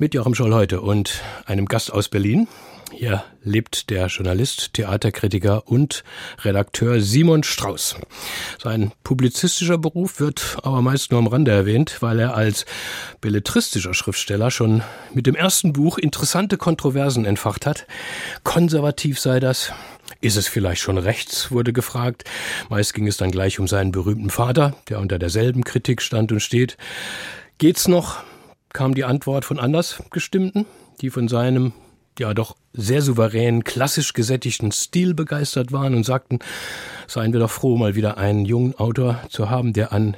Mit Joachim Scholl heute und einem Gast aus Berlin. Hier lebt der Journalist, Theaterkritiker und Redakteur Simon Strauß. Sein publizistischer Beruf wird aber meist nur am Rande erwähnt, weil er als belletristischer Schriftsteller schon mit dem ersten Buch interessante Kontroversen entfacht hat. Konservativ sei das. Ist es vielleicht schon rechts, wurde gefragt. Meist ging es dann gleich um seinen berühmten Vater, der unter derselben Kritik stand und steht. Geht's noch? Kam die Antwort von Andersgestimmten, die von seinem ja doch sehr souveränen, klassisch gesättigten Stil begeistert waren und sagten, seien wir doch froh, mal wieder einen jungen Autor zu haben, der an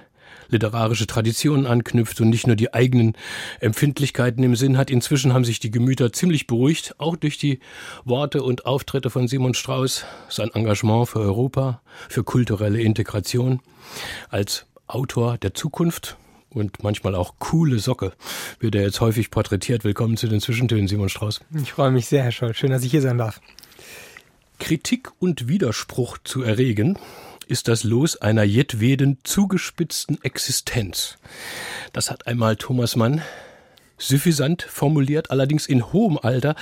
literarische Traditionen anknüpft und nicht nur die eigenen Empfindlichkeiten im Sinn hat. Inzwischen haben sich die Gemüter ziemlich beruhigt, auch durch die Worte und Auftritte von Simon Strauß, sein Engagement für Europa, für kulturelle Integration. Als Autor der Zukunft und manchmal auch coole Socke wird er jetzt häufig porträtiert. Willkommen zu den Zwischentönen, Simon Strauß. Ich freue mich sehr, Herr Scholl. Schön, dass ich hier sein darf. Kritik und Widerspruch zu erregen, ist das Los einer jedweden zugespitzten Existenz. Das hat einmal Thomas Mann suffisant formuliert, allerdings in hohem Alter.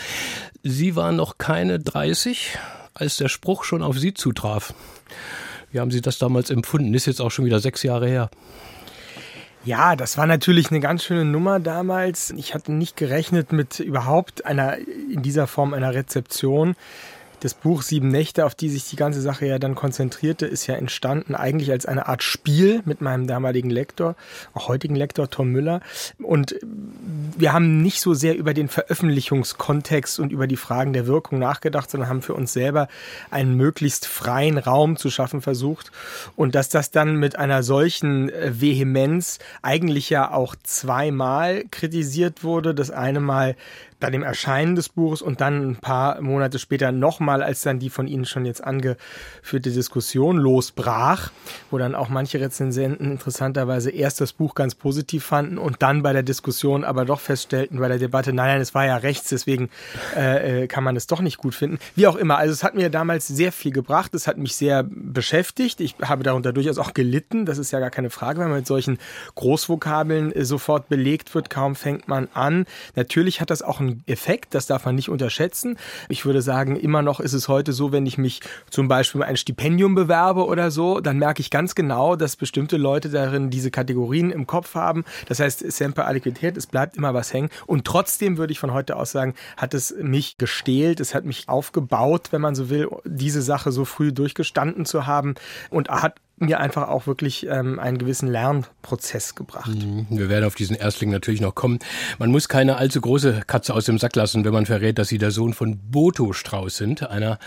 Sie war noch keine 30, als der Spruch schon auf Sie zutraf. Wie haben Sie das damals empfunden? Ist jetzt auch schon wieder sechs Jahre her. Ja, das war natürlich eine ganz schöne Nummer damals. Ich hatte nicht gerechnet mit überhaupt einer, in dieser Form einer Rezeption. Das Buch Sieben Nächte, auf die sich die ganze Sache ja dann konzentrierte, ist ja entstanden eigentlich als eine Art Spiel mit meinem damaligen Lektor, auch heutigen Lektor Tom Müller. Und wir haben nicht so sehr über den Veröffentlichungskontext und über die Fragen der Wirkung nachgedacht, sondern haben für uns selber einen möglichst freien Raum zu schaffen versucht. Und dass das dann mit einer solchen äh, Vehemenz eigentlich ja auch zweimal kritisiert wurde. Das eine Mal bei dem Erscheinen des Buches und dann ein paar Monate später nochmal, als dann die von Ihnen schon jetzt angeführte Diskussion losbrach, wo dann auch manche Rezensenten interessanterweise erst das Buch ganz positiv fanden und dann bei der Diskussion aber doch feststellten bei der Debatte, nein, nein, es war ja rechts, deswegen äh, äh, kann man es doch nicht gut finden. Wie auch immer, also es hat mir damals sehr viel gebracht, es hat mich sehr beschäftigt, ich habe darunter durchaus auch gelitten, das ist ja gar keine Frage, wenn man mit solchen Großvokabeln äh, sofort belegt wird, kaum fängt man an. Natürlich hat das auch einen Effekt, das darf man nicht unterschätzen. Ich würde sagen, immer noch ist es heute so, wenn ich mich zum Beispiel ein Stipendium bewerbe oder so, dann merke ich ganz genau, dass bestimmte Leute darin diese Kategorien im Kopf haben. Das heißt, Semper Aliquität, es bleibt immer was hängen. Und trotzdem würde ich von heute aus sagen, hat es mich gestählt, es hat mich aufgebaut, wenn man so will, diese Sache so früh durchgestanden zu haben und hat mir einfach auch wirklich ähm, einen gewissen Lernprozess gebracht. Mhm. Wir werden auf diesen Erstling natürlich noch kommen. Man muss keine allzu große Katze aus dem Sack lassen, wenn man verrät, dass Sie der Sohn von Boto Strauß sind, einer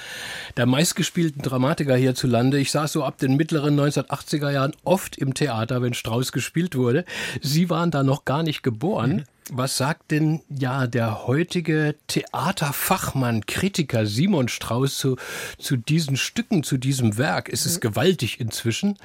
der meistgespielten Dramatiker hierzulande. Ich saß so ab den mittleren 1980er Jahren oft im Theater, wenn Strauß gespielt wurde. Sie waren da noch gar nicht geboren. Mhm. Was sagt denn ja der heutige Theaterfachmann, Kritiker Simon Strauß zu, zu diesen Stücken, zu diesem Werk? Ist es gewaltig inzwischen?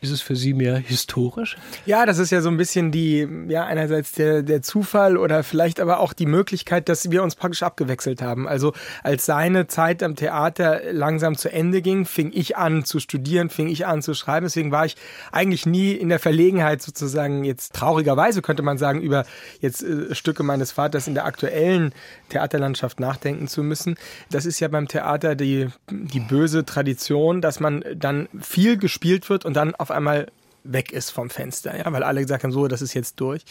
Ist es für Sie mehr historisch? Ja, das ist ja so ein bisschen die, ja, einerseits der, der Zufall oder vielleicht aber auch die Möglichkeit, dass wir uns praktisch abgewechselt haben. Also als seine Zeit am Theater langsam zu Ende ging, fing ich an zu studieren, fing ich an zu schreiben. Deswegen war ich eigentlich nie in der Verlegenheit sozusagen jetzt traurigerweise könnte man sagen, über jetzt äh, Stücke meines Vaters in der aktuellen Theaterlandschaft nachdenken zu müssen. Das ist ja beim Theater die, die böse Tradition, dass man dann viel gespielt wird und dann auf auf einmal weg ist vom Fenster, ja, weil alle gesagt haben, so, das ist jetzt durch.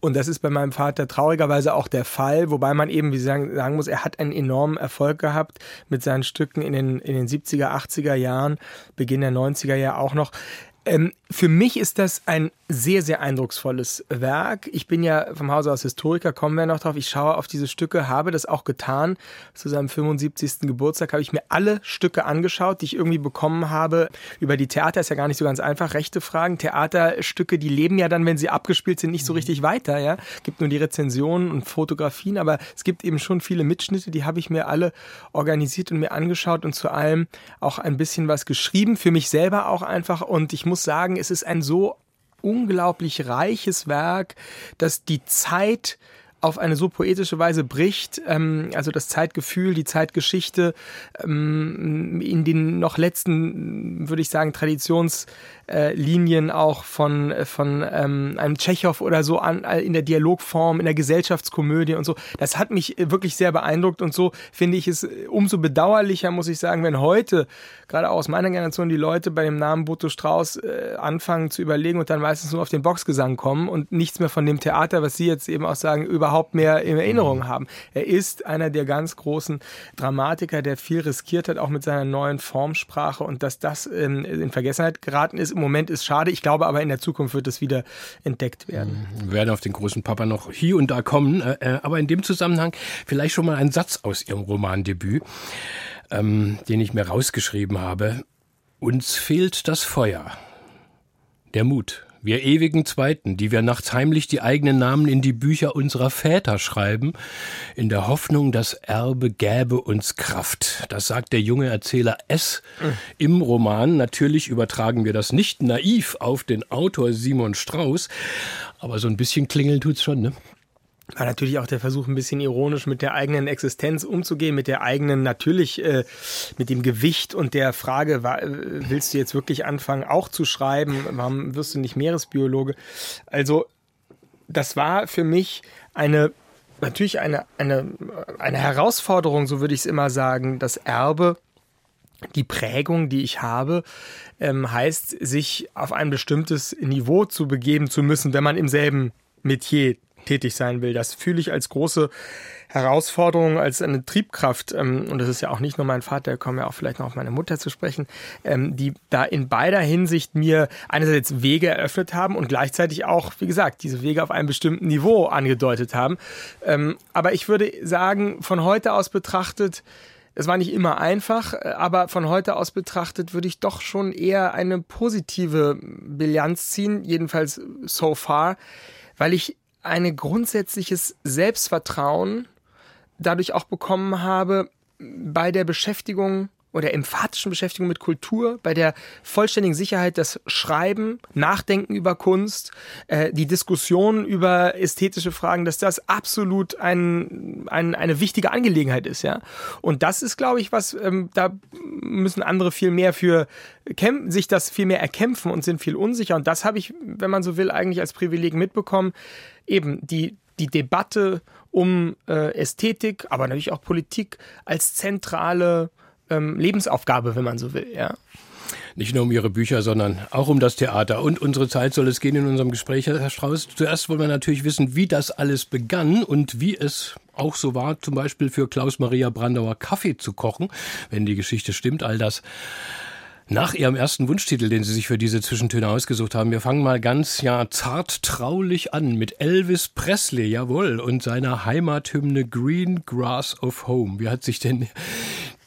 Und das ist bei meinem Vater traurigerweise auch der Fall, wobei man eben, wie sagen, sagen muss, er hat einen enormen Erfolg gehabt mit seinen Stücken in den, in den 70er, 80er Jahren, Beginn der 90er Jahre auch noch. Ähm, für mich ist das ein sehr, sehr eindrucksvolles Werk. Ich bin ja vom Hause aus Historiker, kommen wir noch drauf. Ich schaue auf diese Stücke, habe das auch getan. Zu seinem 75. Geburtstag habe ich mir alle Stücke angeschaut, die ich irgendwie bekommen habe. Über die Theater ist ja gar nicht so ganz einfach. Rechte Fragen. Theaterstücke, die leben ja dann, wenn sie abgespielt sind, nicht so richtig weiter. Ja, gibt nur die Rezensionen und Fotografien, aber es gibt eben schon viele Mitschnitte, die habe ich mir alle organisiert und mir angeschaut und zu allem auch ein bisschen was geschrieben. Für mich selber auch einfach. Und ich muss sagen, sagen, es ist ein so unglaublich reiches Werk, dass die Zeit auf eine so poetische Weise bricht, ähm, also das Zeitgefühl, die Zeitgeschichte ähm, in den noch letzten, würde ich sagen, Traditionslinien äh, auch von, von ähm, einem Tschechow oder so an, äh, in der Dialogform, in der Gesellschaftskomödie und so. Das hat mich wirklich sehr beeindruckt und so finde ich es umso bedauerlicher, muss ich sagen, wenn heute, gerade aus meiner Generation, die Leute bei dem Namen Boto Strauß äh, anfangen zu überlegen und dann meistens nur auf den Boxgesang kommen und nichts mehr von dem Theater, was Sie jetzt eben auch sagen, überhaupt mehr in Erinnerung mhm. haben. Er ist einer der ganz großen Dramatiker, der viel riskiert hat, auch mit seiner neuen Formsprache und dass das in, in Vergessenheit geraten ist. Im Moment ist schade. Ich glaube aber in der Zukunft wird es wieder entdeckt werden. Wir werden auf den großen Papa noch hier und da kommen. Äh, äh, aber in dem Zusammenhang vielleicht schon mal ein Satz aus Ihrem Romandebüt, ähm, den ich mir rausgeschrieben habe. Uns fehlt das Feuer, der Mut, wir ewigen Zweiten, die wir nachts heimlich die eigenen Namen in die Bücher unserer Väter schreiben, in der Hoffnung, das Erbe gäbe uns Kraft. Das sagt der junge Erzähler S. im Roman. Natürlich übertragen wir das nicht naiv auf den Autor Simon Strauß, aber so ein bisschen klingeln tut's schon, ne? War natürlich auch der Versuch, ein bisschen ironisch mit der eigenen Existenz umzugehen, mit der eigenen, natürlich äh, mit dem Gewicht und der Frage, war, äh, willst du jetzt wirklich anfangen, auch zu schreiben? Warum wirst du nicht Meeresbiologe? Also, das war für mich eine, natürlich eine, eine, eine Herausforderung, so würde ich es immer sagen, das Erbe die Prägung, die ich habe, ähm, heißt, sich auf ein bestimmtes Niveau zu begeben zu müssen, wenn man im selben Metier tätig sein will. Das fühle ich als große Herausforderung, als eine Triebkraft. Ähm, und das ist ja auch nicht nur mein Vater, da kommen ja auch vielleicht noch auf meine Mutter zu sprechen, ähm, die da in beider Hinsicht mir einerseits Wege eröffnet haben und gleichzeitig auch, wie gesagt, diese Wege auf einem bestimmten Niveau angedeutet haben. Ähm, aber ich würde sagen, von heute aus betrachtet, es war nicht immer einfach, aber von heute aus betrachtet würde ich doch schon eher eine positive Bilanz ziehen, jedenfalls so far, weil ich ein grundsätzliches Selbstvertrauen dadurch auch bekommen habe bei der Beschäftigung oder emphatischen Beschäftigung mit Kultur, bei der vollständigen Sicherheit, das Schreiben, Nachdenken über Kunst, äh, die Diskussion über ästhetische Fragen, dass das absolut ein, ein, eine wichtige Angelegenheit ist, ja. Und das ist, glaube ich, was, ähm, da müssen andere viel mehr für kämpfen, sich das viel mehr erkämpfen und sind viel unsicher. Und das habe ich, wenn man so will, eigentlich als Privileg mitbekommen. Eben die, die Debatte um äh, Ästhetik, aber natürlich auch Politik als zentrale ähm, Lebensaufgabe, wenn man so will, ja. Nicht nur um Ihre Bücher, sondern auch um das Theater. Und unsere Zeit soll es gehen in unserem Gespräch, Herr Strauß. Zuerst wollen wir natürlich wissen, wie das alles begann und wie es auch so war, zum Beispiel für Klaus-Maria Brandauer Kaffee zu kochen, wenn die Geschichte stimmt. All das nach Ihrem ersten Wunschtitel, den Sie sich für diese Zwischentöne ausgesucht haben. Wir fangen mal ganz, ja, zart traulich an mit Elvis Presley, jawohl, und seiner Heimathymne Green Grass of Home. Wie hat sich denn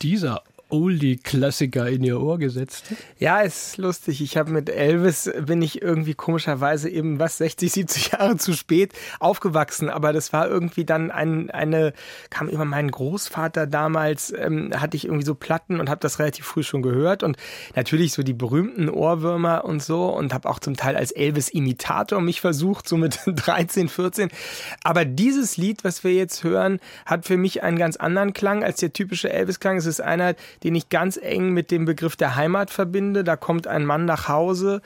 dieser Oldie-Klassiker in ihr Ohr gesetzt? Ja, ist lustig. Ich habe mit Elvis, bin ich irgendwie komischerweise eben was, 60, 70 Jahre zu spät aufgewachsen. Aber das war irgendwie dann ein, eine, kam über meinen Großvater damals, ähm, hatte ich irgendwie so Platten und habe das relativ früh schon gehört. Und natürlich so die berühmten Ohrwürmer und so. Und habe auch zum Teil als Elvis-Imitator mich versucht, so mit 13, 14. Aber dieses Lied, was wir jetzt hören, hat für mich einen ganz anderen Klang als der typische Elvis-Klang. Es ist einer, den ich ganz eng mit dem Begriff der Heimat verbinde. Da kommt ein Mann nach Hause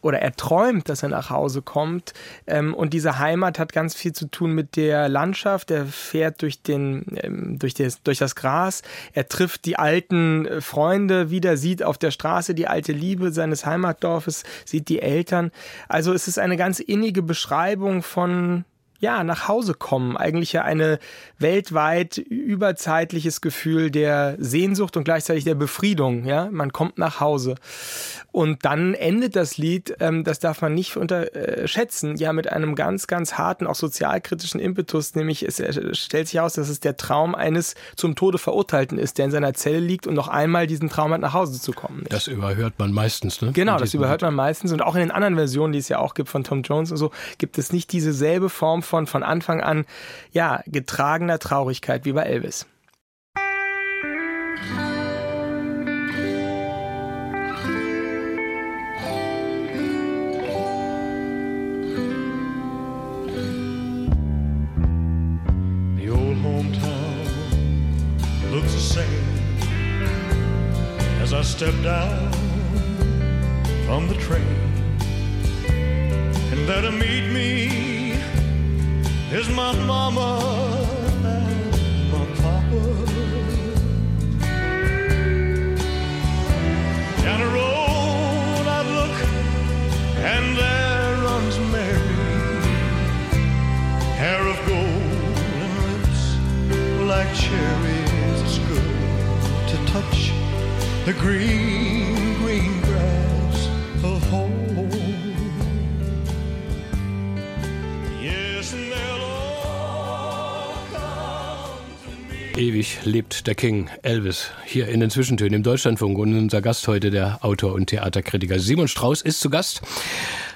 oder er träumt, dass er nach Hause kommt. Ähm, und diese Heimat hat ganz viel zu tun mit der Landschaft. Er fährt durch, den, ähm, durch, das, durch das Gras. Er trifft die alten äh, Freunde wieder, sieht auf der Straße die alte Liebe seines Heimatdorfes, sieht die Eltern. Also es ist eine ganz innige Beschreibung von ja, nach Hause kommen. Eigentlich ja eine weltweit überzeitliches Gefühl der Sehnsucht und gleichzeitig der Befriedung. Ja, man kommt nach Hause. Und dann endet das Lied, ähm, das darf man nicht unterschätzen, ja, mit einem ganz, ganz harten, auch sozialkritischen Impetus, nämlich es stellt sich aus, dass es der Traum eines zum Tode Verurteilten ist, der in seiner Zelle liegt und noch einmal diesen Traum hat, nach Hause zu kommen. Nicht? Das überhört man meistens, ne? Genau, das überhört man meistens. Und auch in den anderen Versionen, die es ja auch gibt von Tom Jones und so, gibt es nicht dieselbe Form von von Anfang an ja getragener Traurigkeit wie bei Elvis. Looks the from the train. And there to meet me is my mama and my papa. Down the road I look, and there runs Mary, hair of gold and lips like cherries. It's good to touch the green, green Ewig lebt der King Elvis hier in den Zwischentönen im Deutschlandfunk und unser Gast heute, der Autor und Theaterkritiker Simon Strauß, ist zu Gast.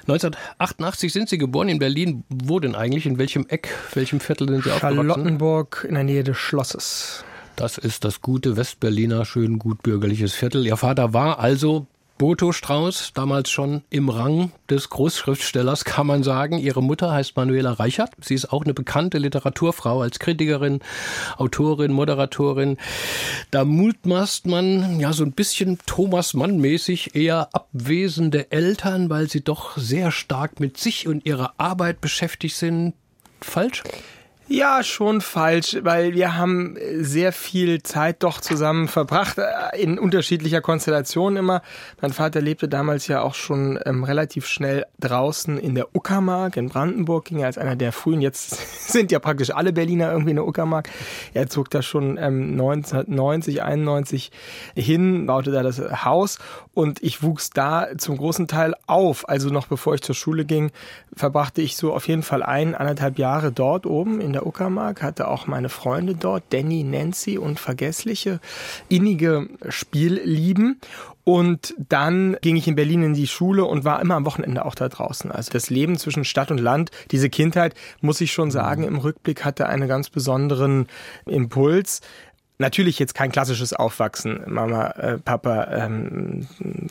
1988 sind Sie geboren in Berlin. Wo denn eigentlich? In welchem Eck, welchem Viertel sind Sie aufgewachsen? Charlottenburg in der Nähe des Schlosses. Das ist das gute Westberliner, schön gut bürgerliches Viertel. Ihr Vater war also Boto Strauß, damals schon im Rang des Großschriftstellers, kann man sagen. Ihre Mutter heißt Manuela Reichert. Sie ist auch eine bekannte Literaturfrau als Kritikerin, Autorin, Moderatorin. Da mutmaßt man ja so ein bisschen Thomas Mann-mäßig eher abwesende Eltern, weil sie doch sehr stark mit sich und ihrer Arbeit beschäftigt sind. Falsch? Ja, schon falsch, weil wir haben sehr viel Zeit doch zusammen verbracht, äh, in unterschiedlicher Konstellation immer. Mein Vater lebte damals ja auch schon ähm, relativ schnell draußen in der Uckermark in Brandenburg, ging er als einer der frühen, jetzt sind ja praktisch alle Berliner irgendwie in der Uckermark. Er zog da schon ähm, 1990, 91 hin, baute da das Haus und ich wuchs da zum großen Teil auf. Also noch bevor ich zur Schule ging, verbrachte ich so auf jeden Fall ein, anderthalb Jahre dort oben in der Uckermark, hatte auch meine Freunde dort, Danny, Nancy und vergessliche, innige Spiellieben. Und dann ging ich in Berlin in die Schule und war immer am Wochenende auch da draußen. Also das Leben zwischen Stadt und Land, diese Kindheit, muss ich schon sagen, im Rückblick hatte einen ganz besonderen Impuls. Natürlich jetzt kein klassisches Aufwachsen, Mama, äh, Papa, ähm,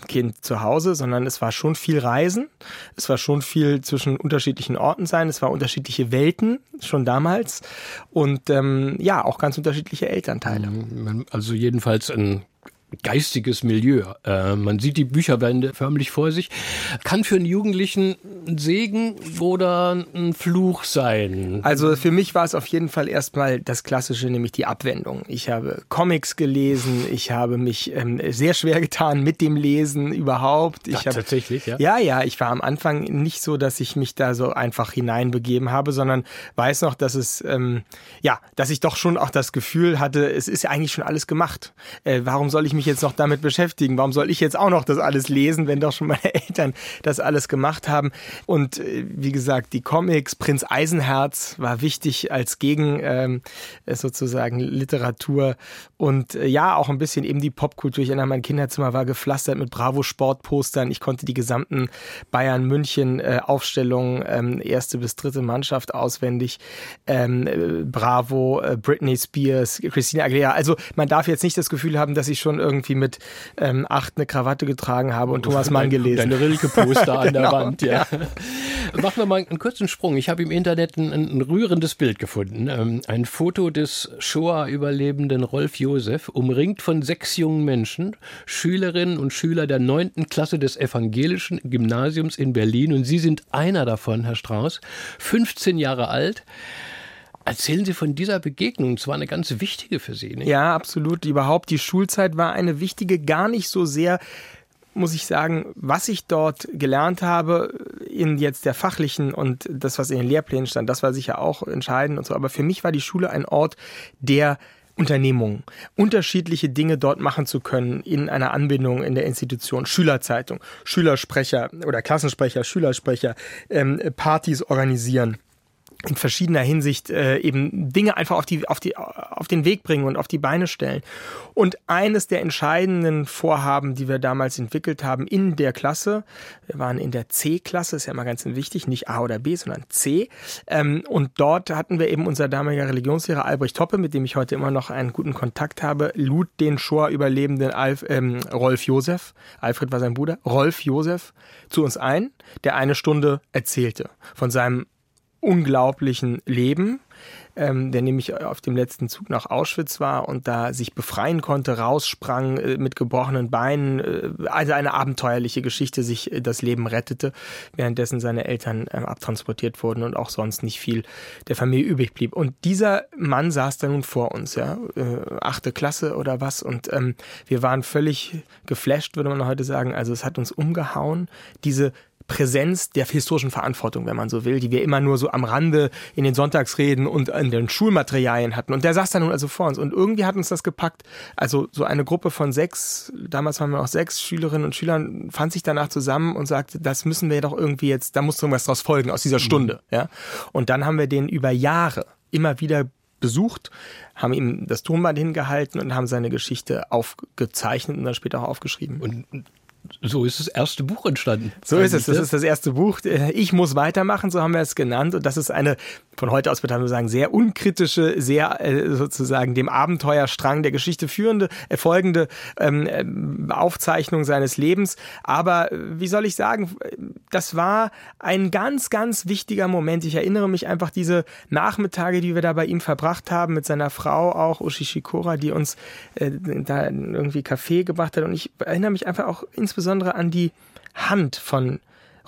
Kind zu Hause, sondern es war schon viel Reisen, es war schon viel zwischen unterschiedlichen Orten sein, es war unterschiedliche Welten schon damals. Und ähm, ja, auch ganz unterschiedliche Elternteile. Mhm, also jedenfalls ein geistiges Milieu. Äh, man sieht die Bücherwände förmlich vor sich. Kann für einen Jugendlichen ein Segen oder ein Fluch sein? Also für mich war es auf jeden Fall erstmal das Klassische, nämlich die Abwendung. Ich habe Comics gelesen, ich habe mich ähm, sehr schwer getan mit dem Lesen überhaupt. Ich Ach, hab, tatsächlich, ja? Ja, ja, ich war am Anfang nicht so, dass ich mich da so einfach hineinbegeben habe, sondern weiß noch, dass es, ähm, ja, dass ich doch schon auch das Gefühl hatte, es ist ja eigentlich schon alles gemacht. Äh, warum soll ich mich jetzt noch damit beschäftigen? Warum soll ich jetzt auch noch das alles lesen, wenn doch schon meine Eltern das alles gemacht haben? Und äh, wie gesagt, die Comics, Prinz Eisenherz war wichtig als Gegen ähm, sozusagen Literatur und äh, ja, auch ein bisschen eben die Popkultur. Ich erinnere, mein Kinderzimmer war gepflastert mit Bravo Sportpostern. Ich konnte die gesamten Bayern München äh, ähm, erste bis dritte Mannschaft auswendig. Ähm, äh, Bravo, äh, Britney Spears, Christina Aguilera. Also man darf jetzt nicht das Gefühl haben, dass ich schon irgendwie mit ähm, acht eine Krawatte getragen habe und Thomas Mann gelesen. Deine Rilke-Poster an der Genau, Wand, ja. Machen wir mal einen kurzen Sprung. Ich habe im Internet ein, ein rührendes Bild gefunden. Ähm, ein Foto des Shoah-Überlebenden Rolf Josef, umringt von sechs jungen Menschen, Schülerinnen und Schüler der neunten Klasse des evangelischen Gymnasiums in Berlin. Und Sie sind einer davon, Herr Strauß, 15 Jahre alt. Erzählen Sie von dieser Begegnung. Es war eine ganz wichtige für Sie. Nicht? Ja, absolut. Überhaupt die Schulzeit war eine wichtige, gar nicht so sehr muss ich sagen, was ich dort gelernt habe, in jetzt der fachlichen und das, was in den Lehrplänen stand, das war sicher auch entscheidend und so. Aber für mich war die Schule ein Ort, der Unternehmungen, unterschiedliche Dinge dort machen zu können in einer Anbindung in der Institution, Schülerzeitung, Schülersprecher oder Klassensprecher, Schülersprecher, ähm, Partys organisieren in verschiedener Hinsicht äh, eben Dinge einfach auf die auf die auf den Weg bringen und auf die Beine stellen. Und eines der entscheidenden Vorhaben, die wir damals entwickelt haben in der Klasse, wir waren in der C-Klasse, ist ja immer ganz wichtig, nicht A oder B, sondern C. Ähm, und dort hatten wir eben unser damaliger Religionslehrer Albrecht Toppe, mit dem ich heute immer noch einen guten Kontakt habe, lud den Shoah-Überlebenden Alf, ähm, Rolf Josef, Alfred war sein Bruder, Rolf Josef zu uns ein, der eine Stunde erzählte von seinem unglaublichen Leben, ähm, der nämlich auf dem letzten Zug nach Auschwitz war und da sich befreien konnte, raussprang äh, mit gebrochenen Beinen, äh, also eine abenteuerliche Geschichte, sich äh, das Leben rettete, währenddessen seine Eltern ähm, abtransportiert wurden und auch sonst nicht viel der Familie übrig blieb. Und dieser Mann saß da nun vor uns, ja, äh, achte Klasse oder was, und ähm, wir waren völlig geflasht, würde man heute sagen. Also es hat uns umgehauen, diese Präsenz der historischen Verantwortung, wenn man so will, die wir immer nur so am Rande in den Sonntagsreden und in den Schulmaterialien hatten. Und der saß da nun also vor uns. Und irgendwie hat uns das gepackt. Also so eine Gruppe von sechs, damals waren wir noch sechs Schülerinnen und Schülern, fand sich danach zusammen und sagte, das müssen wir doch irgendwie jetzt, da muss irgendwas draus folgen aus dieser Stunde. Mhm. Ja. Und dann haben wir den über Jahre immer wieder besucht, haben ihm das Tonband hingehalten und haben seine Geschichte aufgezeichnet und dann später auch aufgeschrieben. Und so ist das erste Buch entstanden. So ist es. Das ist das erste Buch. Ich muss weitermachen, so haben wir es genannt. Und das ist eine, von heute aus man sagen, sehr unkritische, sehr äh, sozusagen dem Abenteuerstrang der Geschichte führende, erfolgende ähm, Aufzeichnung seines Lebens. Aber wie soll ich sagen, das war ein ganz, ganz wichtiger Moment. Ich erinnere mich einfach diese Nachmittage, die wir da bei ihm verbracht haben, mit seiner Frau auch, Ushi Shikora, die uns äh, da irgendwie Kaffee gebracht hat. Und ich erinnere mich einfach auch insbesondere an die Hand von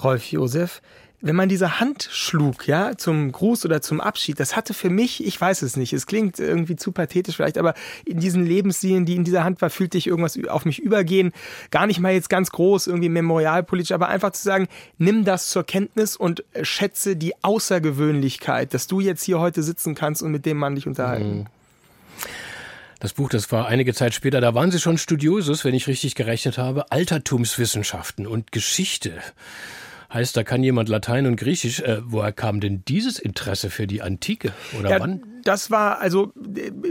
Rolf Josef. Wenn man diese Hand schlug, ja, zum Gruß oder zum Abschied, das hatte für mich, ich weiß es nicht, es klingt irgendwie zu pathetisch vielleicht, aber in diesen Lebenslinien, die in dieser Hand war, fühlte ich irgendwas auf mich übergehen. Gar nicht mal jetzt ganz groß, irgendwie memorialpolitisch, aber einfach zu sagen, nimm das zur Kenntnis und schätze die Außergewöhnlichkeit, dass du jetzt hier heute sitzen kannst und mit dem Mann dich unterhalten. Mhm. Das Buch, das war einige Zeit später, da waren Sie schon Studiosus, wenn ich richtig gerechnet habe, Altertumswissenschaften und Geschichte. Heißt, da kann jemand Latein und Griechisch. Äh, woher kam denn dieses Interesse für die Antike? Oder ja, wann? Das war, also,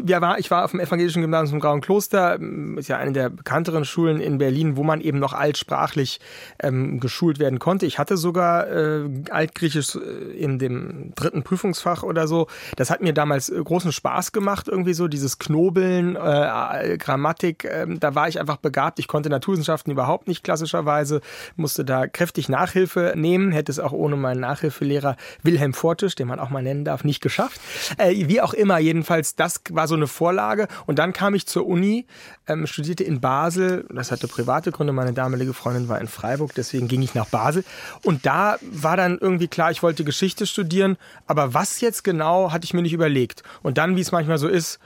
ja, war, ich war auf dem evangelischen Gymnasium Grauen Kloster, ist ja eine der bekannteren Schulen in Berlin, wo man eben noch altsprachlich ähm, geschult werden konnte. Ich hatte sogar äh, Altgriechisch äh, in dem dritten Prüfungsfach oder so. Das hat mir damals äh, großen Spaß gemacht, irgendwie so, dieses Knobeln, äh, Grammatik, äh, da war ich einfach begabt. Ich konnte Naturwissenschaften überhaupt nicht klassischerweise, musste da kräftig Nachhilfe nehmen, hätte es auch ohne meinen Nachhilfelehrer Wilhelm Fortisch, den man auch mal nennen darf, nicht geschafft. Äh, wie auch immer, jedenfalls, das war so eine Vorlage. Und dann kam ich zur Uni, ähm, studierte in Basel. Das hatte private Gründe. Meine damalige Freundin war in Freiburg, deswegen ging ich nach Basel. Und da war dann irgendwie klar, ich wollte Geschichte studieren. Aber was jetzt genau, hatte ich mir nicht überlegt. Und dann, wie es manchmal so ist,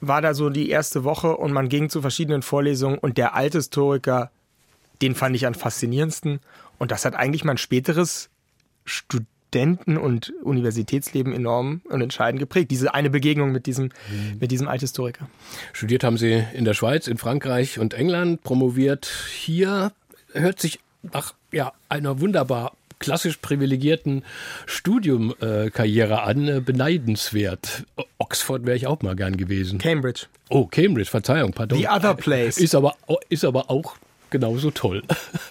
war da so die erste Woche und man ging zu verschiedenen Vorlesungen und der alte Historiker, den fand ich am faszinierendsten. Und das hat eigentlich mein späteres Studieren Studenten- und Universitätsleben enorm und entscheidend geprägt. Diese eine Begegnung mit diesem, mhm. mit diesem Althistoriker. Studiert haben Sie in der Schweiz, in Frankreich und England, promoviert hier. Hört sich nach ja, einer wunderbar klassisch privilegierten Studiumkarriere äh, an, äh, beneidenswert. Oxford wäre ich auch mal gern gewesen. Cambridge. Oh, Cambridge, Verzeihung, pardon. The other place. Ist aber, ist aber auch genauso toll.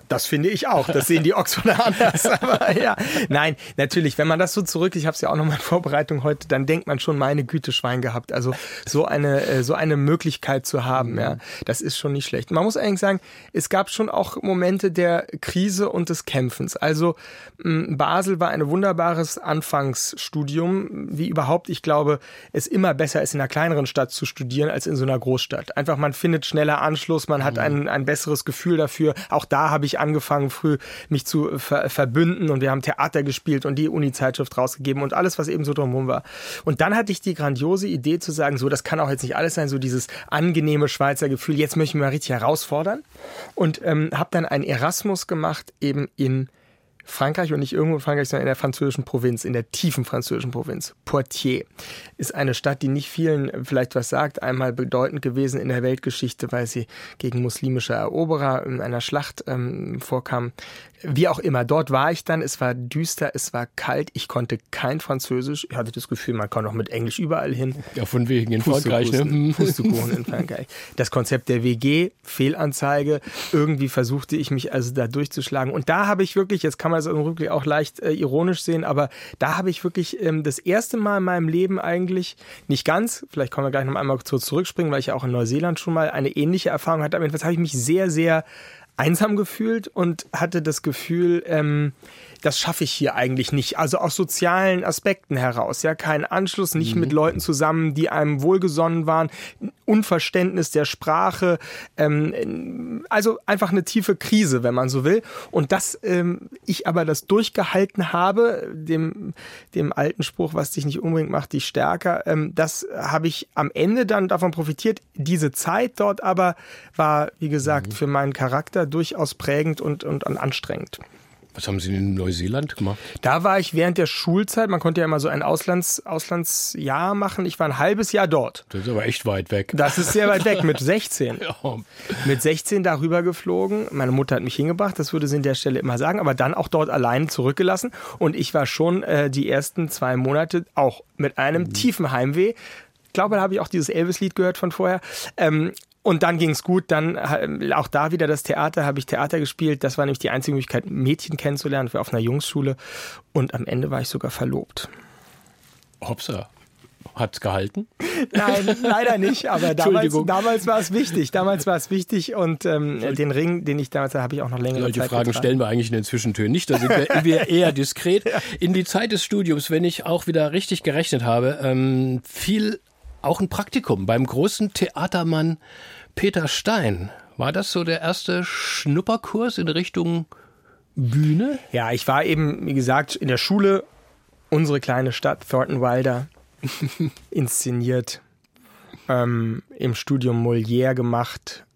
Das finde ich auch. Das sehen die Oxforder anders. Aber ja, nein, natürlich, wenn man das so zurück, ich habe es ja auch noch mal in Vorbereitung heute, dann denkt man schon, meine Güte, Schwein gehabt. Also so eine, äh, so eine Möglichkeit zu haben, ja, das ist schon nicht schlecht. Man muss eigentlich sagen, es gab schon auch Momente der Krise und des Kämpfens. Also Basel war ein wunderbares Anfangsstudium, wie überhaupt, ich glaube, es immer besser ist, in einer kleineren Stadt zu studieren als in so einer Großstadt. Einfach, man findet schneller Anschluss, man hat mhm. ein, ein besseres Gefühl Gefühl dafür. Auch da habe ich angefangen, früh mich zu ver verbünden und wir haben Theater gespielt und die Uni-Zeitschrift rausgegeben und alles, was eben so drumherum war. Und dann hatte ich die grandiose Idee zu sagen, so, das kann auch jetzt nicht alles sein, so dieses angenehme Schweizer Gefühl, jetzt möchte ich mich mal richtig herausfordern und ähm, habe dann einen Erasmus gemacht eben in Frankreich und nicht irgendwo in Frankreich, sondern in der französischen Provinz, in der tiefen französischen Provinz. Poitiers ist eine Stadt, die nicht vielen vielleicht was sagt, einmal bedeutend gewesen in der Weltgeschichte, weil sie gegen muslimische Eroberer in einer Schlacht ähm, vorkam. Wie auch immer, dort war ich dann, es war düster, es war kalt, ich konnte kein Französisch, ich hatte das Gefühl, man kann auch mit Englisch überall hin. Ja, von wegen in Frankreich, ne? Pustekuchen in Frankreich. Das Konzept der WG, Fehlanzeige, irgendwie versuchte ich mich also da durchzuschlagen. Und da habe ich wirklich, jetzt kann man es im Rückblick auch leicht äh, ironisch sehen, aber da habe ich wirklich ähm, das erste Mal in meinem Leben eigentlich, nicht ganz, vielleicht können wir gleich noch einmal kurz zurückspringen, weil ich ja auch in Neuseeland schon mal eine ähnliche Erfahrung hatte, aber jedenfalls habe ich mich sehr, sehr einsam gefühlt und hatte das Gefühl, ähm, das schaffe ich hier eigentlich nicht. Also aus sozialen Aspekten heraus. Ja, kein Anschluss, nicht mhm. mit Leuten zusammen, die einem wohlgesonnen waren, Unverständnis der Sprache, ähm, also einfach eine tiefe Krise, wenn man so will. Und dass ähm, ich aber das durchgehalten habe, dem, dem alten Spruch, was dich nicht unbedingt macht, dich stärker, ähm, das habe ich am Ende dann davon profitiert. Diese Zeit dort aber war, wie gesagt, mhm. für meinen Charakter durchaus prägend und, und, und anstrengend. Was haben Sie in Neuseeland gemacht? Da war ich während der Schulzeit. Man konnte ja immer so ein Auslands, Auslandsjahr machen. Ich war ein halbes Jahr dort. Das ist aber echt weit weg. Das ist sehr weit weg, mit 16. ja. Mit 16 darüber geflogen. Meine Mutter hat mich hingebracht, das würde sie an der Stelle immer sagen, aber dann auch dort allein zurückgelassen. Und ich war schon äh, die ersten zwei Monate auch mit einem mhm. tiefen Heimweh. Ich glaube, da habe ich auch dieses Elvis-Lied gehört von vorher. Ähm, und dann ging es gut. Dann äh, auch da wieder das Theater, habe ich Theater gespielt. Das war nämlich die einzige Möglichkeit, Mädchen kennenzulernen. für auf einer Jungsschule. Und am Ende war ich sogar verlobt. Hopsa. Hat's gehalten? Nein, leider nicht. Aber damals, damals war es wichtig. Damals war es wichtig und ähm, den Ring, den ich damals habe ich auch noch länger Solche Zeit Fragen getragen. stellen wir eigentlich in den Zwischentönen nicht. Da sind wir, wir eher diskret. In die Zeit des Studiums, wenn ich auch wieder richtig gerechnet habe, ähm, fiel auch ein Praktikum beim großen Theatermann Peter Stein. War das so der erste Schnupperkurs in Richtung Bühne? Ja, ich war eben, wie gesagt, in der Schule, unsere kleine Stadt, Thornton Wilder, inszeniert, ähm, im Studium Molière gemacht,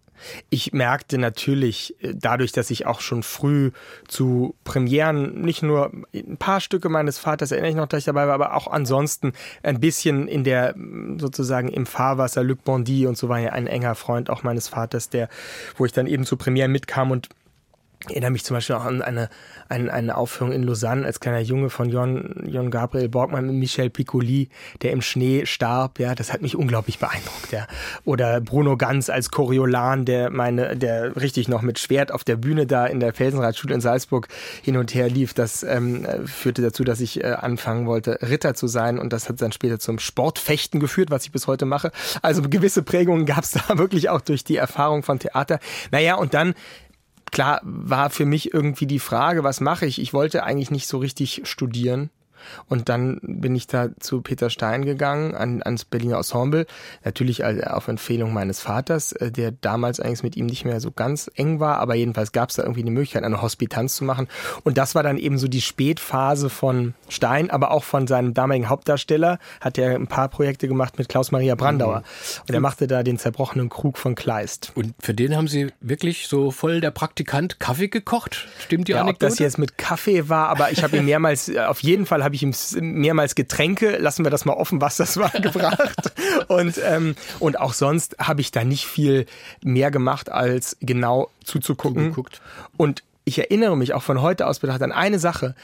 ich merkte natürlich äh, dadurch, dass ich auch schon früh zu Premieren nicht nur ein paar Stücke meines Vaters erinnere ich noch, dass ich dabei war, aber auch ansonsten ein bisschen in der sozusagen im Fahrwasser Luc Bondy und so war ja ein enger Freund auch meines Vaters, der, wo ich dann eben zu Premieren mitkam und ich erinnere mich zum Beispiel auch an eine, eine, eine Aufführung in Lausanne als kleiner Junge von Jon, Jon Gabriel Borgmann mit Michel Piccoli, der im Schnee starb. Ja, das hat mich unglaublich beeindruckt. Ja. Oder Bruno Ganz als Coriolan, der meine, der richtig noch mit Schwert auf der Bühne da in der Felsenradschule in Salzburg hin und her lief. Das ähm, führte dazu, dass ich äh, anfangen wollte, Ritter zu sein. Und das hat dann später zum Sportfechten geführt, was ich bis heute mache. Also gewisse Prägungen gab es da wirklich auch durch die Erfahrung von Theater. Naja, und dann klar war für mich irgendwie die Frage, was mache ich? Ich wollte eigentlich nicht so richtig studieren. Und dann bin ich da zu Peter Stein gegangen, an, ans Berliner Ensemble. Natürlich auf Empfehlung meines Vaters, äh, der damals eigentlich mit ihm nicht mehr so ganz eng war, aber jedenfalls gab es da irgendwie eine Möglichkeit, eine Hospitanz zu machen. Und das war dann eben so die Spätphase von Stein, aber auch von seinem damaligen Hauptdarsteller. Hat er ein paar Projekte gemacht mit Klaus-Maria Brandauer. Mhm. Und er machte da den zerbrochenen Krug von Kleist. Und für den haben Sie wirklich so voll der Praktikant Kaffee gekocht? Stimmt die ja, Anekdote? Ob das jetzt mit Kaffee war, aber ich habe ihn mehrmals, äh, auf jeden Fall habe ich ihm mehrmals Getränke, lassen wir das mal offen, was das war, gebracht. Und, ähm, und auch sonst habe ich da nicht viel mehr gemacht, als genau zuzugucken. Zugeguckt. Und ich erinnere mich auch von heute aus betrachtet an eine Sache,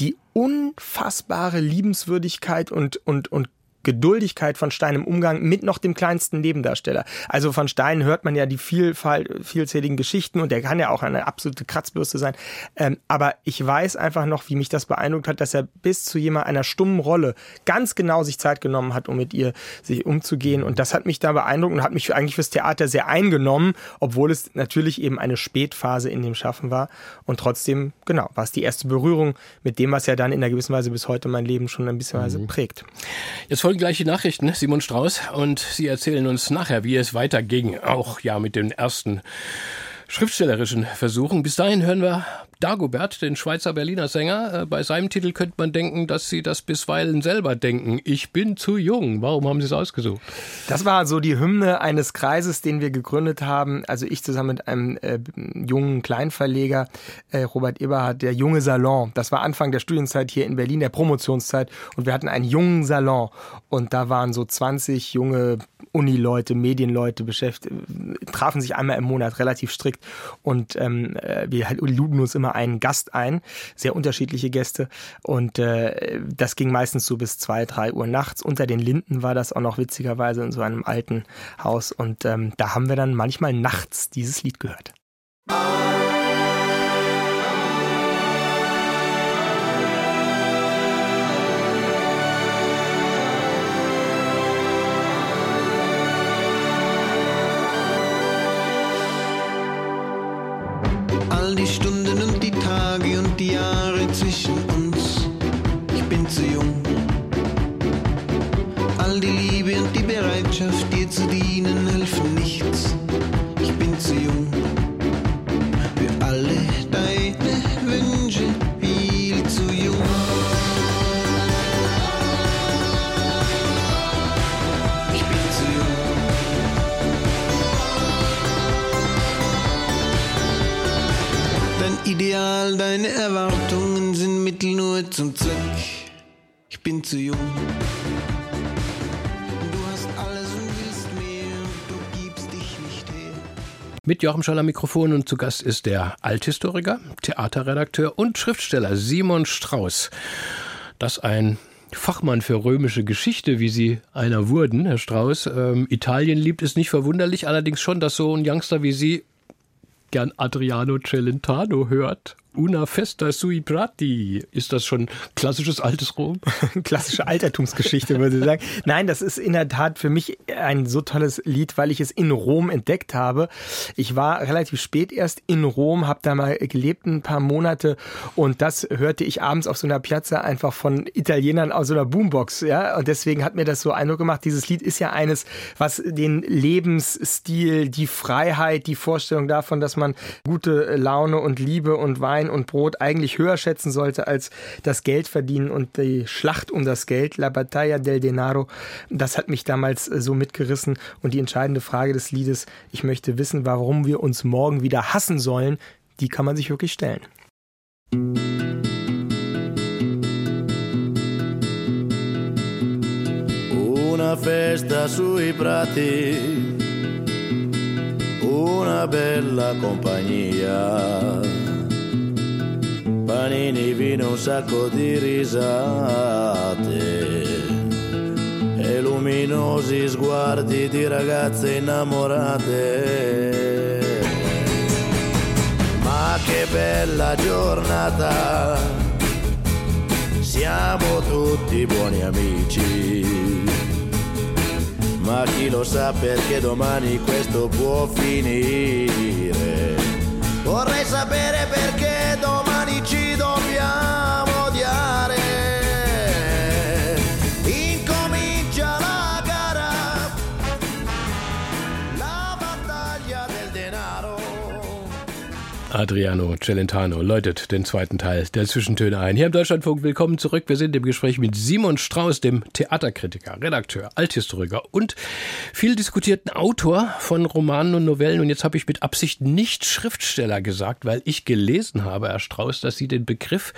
die unfassbare Liebenswürdigkeit und, und, und Geduldigkeit von Stein im Umgang mit noch dem kleinsten Nebendarsteller. Also von Stein hört man ja die Vielfalt, vielzähligen Geschichten und der kann ja auch eine absolute Kratzbürste sein. Ähm, aber ich weiß einfach noch, wie mich das beeindruckt hat, dass er bis zu jemand einer stummen Rolle ganz genau sich Zeit genommen hat, um mit ihr sich umzugehen. Und das hat mich da beeindruckt und hat mich eigentlich fürs Theater sehr eingenommen, obwohl es natürlich eben eine Spätphase in dem Schaffen war. Und trotzdem, genau, war es die erste Berührung mit dem, was ja dann in einer gewissen Weise bis heute mein Leben schon ein bisschen mhm. prägt. Jetzt folgen gleich die Nachrichten, Simon Strauß, und Sie erzählen uns nachher, wie es weiterging. Auch ja mit den ersten schriftstellerischen Versuchen. Bis dahin hören wir Dagobert, den Schweizer Berliner Sänger. Äh, bei seinem Titel könnte man denken, dass Sie das bisweilen selber denken. Ich bin zu jung. Warum haben Sie es ausgesucht? Das war so die Hymne eines Kreises, den wir gegründet haben. Also ich zusammen mit einem äh, jungen Kleinverleger, äh, Robert Eberhardt, der junge Salon. Das war Anfang der Studienzeit hier in Berlin, der Promotionszeit. Und wir hatten einen jungen Salon. Und da waren so 20 junge Unileute, Medienleute beschäftigt, trafen sich einmal im Monat relativ strikt. Und ähm, äh, wir luden uns immer immer einen Gast ein, sehr unterschiedliche Gäste. Und äh, das ging meistens so bis zwei, drei Uhr nachts. Unter den Linden war das auch noch witzigerweise in so einem alten Haus. Und ähm, da haben wir dann manchmal nachts dieses Lied gehört. All Stunden Ideal, deine Erwartungen sind Mittel nur zum Zweck. Ich bin zu jung. Du hast alles und willst mehr, du gibst dich nicht her. Mit Joachim Schaller Mikrofon und zu Gast ist der Althistoriker, Theaterredakteur und Schriftsteller Simon Strauß. Das ein Fachmann für römische Geschichte, wie Sie einer wurden, Herr Strauß. Ähm, Italien liebt es nicht verwunderlich, allerdings schon, dass so ein Youngster wie Sie gern Adriano Celentano hört. Una festa sui prati. Ist das schon klassisches altes Rom? Klassische Altertumsgeschichte, würde ich sagen. Nein, das ist in der Tat für mich ein so tolles Lied, weil ich es in Rom entdeckt habe. Ich war relativ spät erst in Rom, habe da mal gelebt ein paar Monate und das hörte ich abends auf so einer Piazza einfach von Italienern aus so einer Boombox. Ja? Und deswegen hat mir das so Eindruck gemacht. Dieses Lied ist ja eines, was den Lebensstil, die Freiheit, die Vorstellung davon, dass man gute Laune und Liebe und Wein und Brot eigentlich höher schätzen sollte als das Geld verdienen und die Schlacht um das Geld, La Battaglia del Denaro, das hat mich damals äh, so mitgerissen. Und die entscheidende Frage des Liedes, ich möchte wissen, warum wir uns morgen wieder hassen sollen, die kann man sich wirklich stellen. Una festa sui prati, una bella compagnia. Panini, vino, un sacco di risate e luminosi sguardi di ragazze innamorate. Ma che bella giornata, siamo tutti buoni amici. Ma chi lo sa perché domani questo può finire. Vorrei sapere perché domani Adriano Celentano läutet den zweiten Teil der Zwischentöne ein. Hier im Deutschlandfunk willkommen zurück. Wir sind im Gespräch mit Simon Strauß, dem Theaterkritiker, Redakteur, Althistoriker und viel diskutierten Autor von Romanen und Novellen. Und jetzt habe ich mit Absicht nicht Schriftsteller gesagt, weil ich gelesen habe, Herr Strauß, dass Sie den Begriff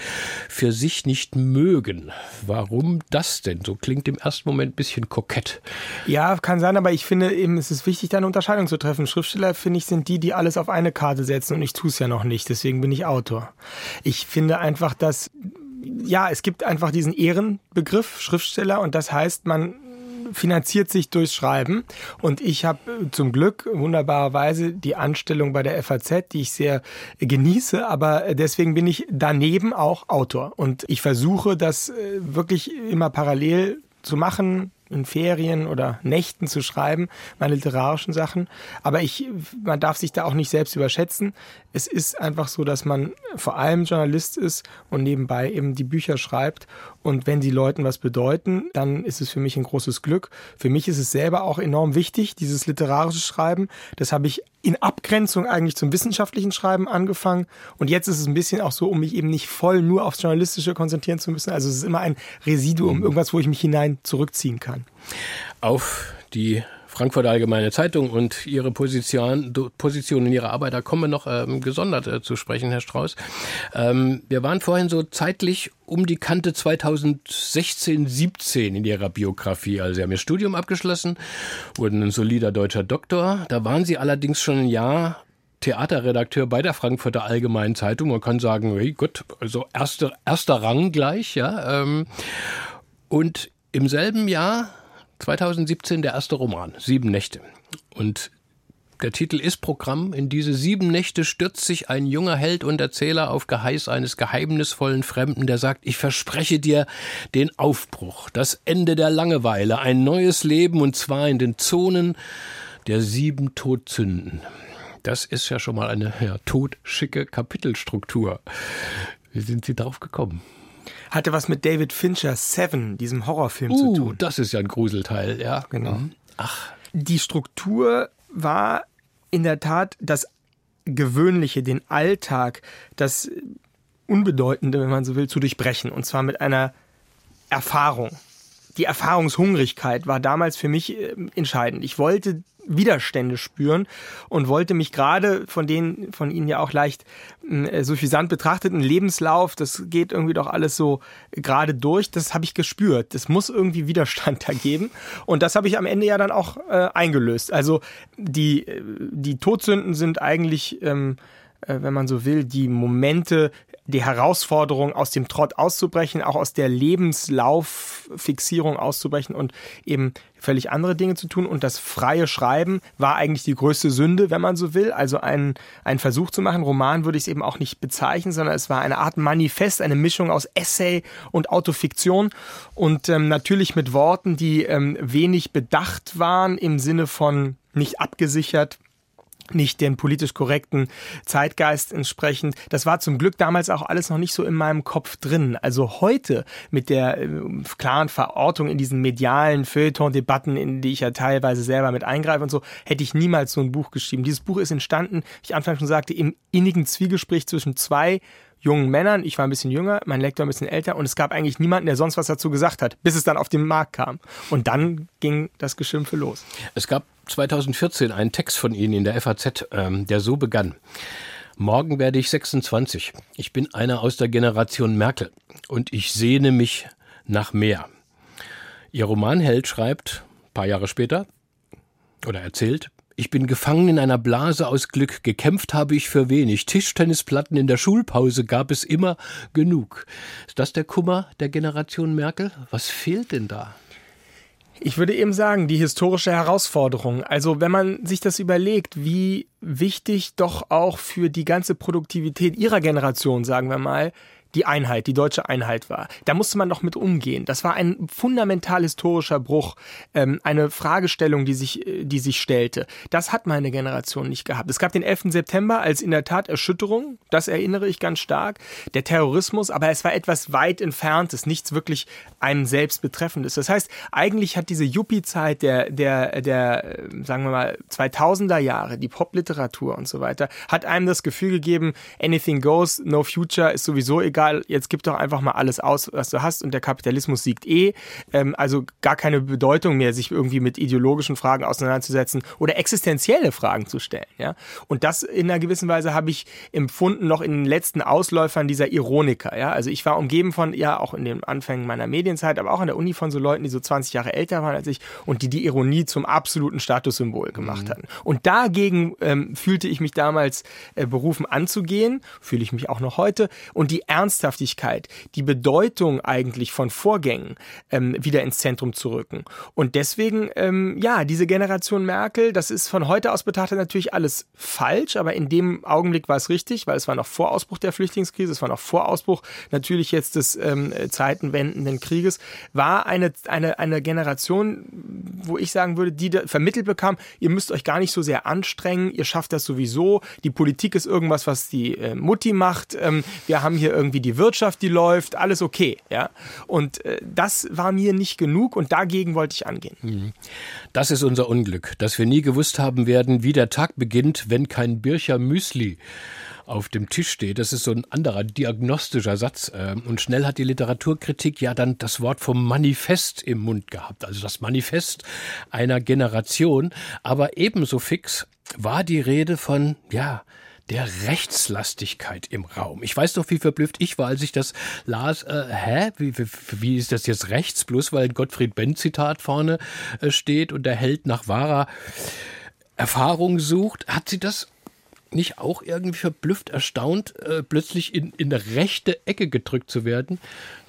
für sich nicht mögen. Warum das denn? So klingt im ersten Moment ein bisschen kokett. Ja, kann sein, aber ich finde eben, es ist wichtig, da eine Unterscheidung zu treffen. Schriftsteller, finde ich, sind die, die alles auf eine Karte setzen und ich tue es ja noch nicht, deswegen bin ich Autor. Ich finde einfach, dass, ja, es gibt einfach diesen Ehrenbegriff Schriftsteller und das heißt, man finanziert sich durchs Schreiben. Und ich habe äh, zum Glück wunderbarerweise die Anstellung bei der FAZ, die ich sehr genieße, aber äh, deswegen bin ich daneben auch Autor. Und ich versuche das äh, wirklich immer parallel zu machen, in Ferien oder Nächten zu schreiben, meine literarischen Sachen. Aber ich, man darf sich da auch nicht selbst überschätzen. Es ist einfach so, dass man vor allem Journalist ist und nebenbei eben die Bücher schreibt. Und wenn die Leuten was bedeuten, dann ist es für mich ein großes Glück. Für mich ist es selber auch enorm wichtig, dieses literarische Schreiben. Das habe ich in Abgrenzung eigentlich zum wissenschaftlichen Schreiben angefangen. Und jetzt ist es ein bisschen auch so, um mich eben nicht voll nur aufs Journalistische konzentrieren zu müssen. Also es ist immer ein Residuum, irgendwas, wo ich mich hinein zurückziehen kann. Auf die Frankfurter Allgemeine Zeitung und Ihre Position, Position in Ihrer Arbeit, da kommen wir noch ähm, gesondert äh, zu sprechen, Herr Strauß. Ähm, wir waren vorhin so zeitlich um die Kante 2016, 17 in Ihrer Biografie. Also Sie haben Ihr Studium abgeschlossen, wurden ein solider deutscher Doktor. Da waren Sie allerdings schon ein Jahr Theaterredakteur bei der Frankfurter Allgemeinen Zeitung. Man kann sagen, hey, gut, also erster, erster Rang gleich, ja. Ähm, und im selben Jahr 2017 der erste Roman, Sieben Nächte. Und der Titel ist Programm. In diese sieben Nächte stürzt sich ein junger Held und Erzähler auf Geheiß eines geheimnisvollen Fremden, der sagt, ich verspreche dir den Aufbruch, das Ende der Langeweile, ein neues Leben und zwar in den Zonen der sieben Todsünden. Das ist ja schon mal eine ja, totschicke Kapitelstruktur. Wie sind Sie darauf gekommen? Hatte was mit David Fincher Seven, diesem Horrorfilm, uh, zu tun. Das ist ja ein Gruselteil, ja. Genau. Mhm. Ach. Die Struktur war in der Tat das Gewöhnliche, den Alltag, das Unbedeutende, wenn man so will, zu durchbrechen. Und zwar mit einer Erfahrung. Die Erfahrungshungrigkeit war damals für mich äh, entscheidend. Ich wollte Widerstände spüren und wollte mich gerade von denen, von Ihnen ja auch leicht äh, suffisant betrachteten Lebenslauf, das geht irgendwie doch alles so gerade durch, das habe ich gespürt. Das muss irgendwie Widerstand da geben und das habe ich am Ende ja dann auch äh, eingelöst. Also die, äh, die Todsünden sind eigentlich, ähm, äh, wenn man so will, die Momente, die Herausforderung, aus dem Trott auszubrechen, auch aus der Lebenslauffixierung auszubrechen und eben völlig andere Dinge zu tun. Und das freie Schreiben war eigentlich die größte Sünde, wenn man so will. Also ein, ein Versuch zu machen. Roman würde ich es eben auch nicht bezeichnen, sondern es war eine Art Manifest, eine Mischung aus Essay und Autofiktion. Und ähm, natürlich mit Worten, die ähm, wenig bedacht waren im Sinne von nicht abgesichert, nicht dem politisch korrekten Zeitgeist entsprechend. Das war zum Glück damals auch alles noch nicht so in meinem Kopf drin. Also heute mit der äh, klaren Verortung in diesen medialen Feuilleton-Debatten, in die ich ja teilweise selber mit eingreife und so, hätte ich niemals so ein Buch geschrieben. Dieses Buch ist entstanden, wie ich anfangs schon sagte, im innigen Zwiegespräch zwischen zwei jungen Männern. Ich war ein bisschen jünger, mein Lektor ein bisschen älter und es gab eigentlich niemanden, der sonst was dazu gesagt hat, bis es dann auf den Markt kam. Und dann ging das Geschimpfe los. Es gab 2014 einen Text von Ihnen in der FAZ, ähm, der so begann. Morgen werde ich 26. Ich bin einer aus der Generation Merkel und ich sehne mich nach mehr. Ihr Romanheld schreibt, paar Jahre später, oder erzählt, ich bin gefangen in einer Blase aus Glück. Gekämpft habe ich für wenig. Tischtennisplatten in der Schulpause gab es immer genug. Ist das der Kummer der Generation Merkel? Was fehlt denn da? Ich würde eben sagen, die historische Herausforderung. Also wenn man sich das überlegt, wie wichtig doch auch für die ganze Produktivität ihrer Generation, sagen wir mal, die Einheit, die deutsche Einheit war. Da musste man doch mit umgehen. Das war ein fundamental historischer Bruch, ähm, eine Fragestellung, die sich, äh, die sich stellte. Das hat meine Generation nicht gehabt. Es gab den 11. September als in der Tat Erschütterung, das erinnere ich ganz stark, der Terrorismus, aber es war etwas weit entferntes, nichts wirklich einem selbst betreffendes. Das heißt, eigentlich hat diese Yuppie-Zeit der, der, der, äh, sagen wir mal, 2000er Jahre, die Popliteratur und so weiter, hat einem das Gefühl gegeben, anything goes, no future ist sowieso egal egal, jetzt gib doch einfach mal alles aus, was du hast und der Kapitalismus siegt eh. Ähm, also gar keine Bedeutung mehr, sich irgendwie mit ideologischen Fragen auseinanderzusetzen oder existenzielle Fragen zu stellen. Ja? Und das in einer gewissen Weise habe ich empfunden noch in den letzten Ausläufern dieser Ironiker. Ja? Also ich war umgeben von, ja, auch in den Anfängen meiner Medienzeit, aber auch an der Uni von so Leuten, die so 20 Jahre älter waren als ich und die die Ironie zum absoluten Statussymbol gemacht mhm. hatten. Und dagegen ähm, fühlte ich mich damals äh, berufen anzugehen, fühle ich mich auch noch heute. Und die Ernst Ernsthaftigkeit, die Bedeutung eigentlich von Vorgängen ähm, wieder ins Zentrum zu rücken. Und deswegen, ähm, ja, diese Generation Merkel, das ist von heute aus betrachtet natürlich alles falsch, aber in dem Augenblick war es richtig, weil es war noch vor Ausbruch der Flüchtlingskrise, es war noch vor Ausbruch natürlich jetzt des ähm, zeitenwendenden Krieges, war eine, eine, eine Generation, wo ich sagen würde, die vermittelt bekam, ihr müsst euch gar nicht so sehr anstrengen, ihr schafft das sowieso, die Politik ist irgendwas, was die äh, Mutti macht, ähm, wir haben hier irgendwie die Wirtschaft, die läuft, alles okay, ja. Und äh, das war mir nicht genug und dagegen wollte ich angehen. Mhm. Das ist unser Unglück, dass wir nie gewusst haben werden, wie der Tag beginnt, wenn kein Bircher Müsli auf dem Tisch steht. Das ist so ein anderer diagnostischer Satz. Ähm, und schnell hat die Literaturkritik ja dann das Wort vom Manifest im Mund gehabt. Also das Manifest einer Generation. Aber ebenso fix war die Rede von, ja, der Rechtslastigkeit im Raum. Ich weiß doch, wie verblüfft ich war, als ich das las. Äh, hä? Wie, wie, wie ist das jetzt rechts? Bloß weil ein Gottfried Benn-Zitat vorne äh, steht und der Held nach wahrer Erfahrung sucht. Hat sie das nicht auch irgendwie verblüfft, erstaunt, äh, plötzlich in, in eine rechte Ecke gedrückt zu werden?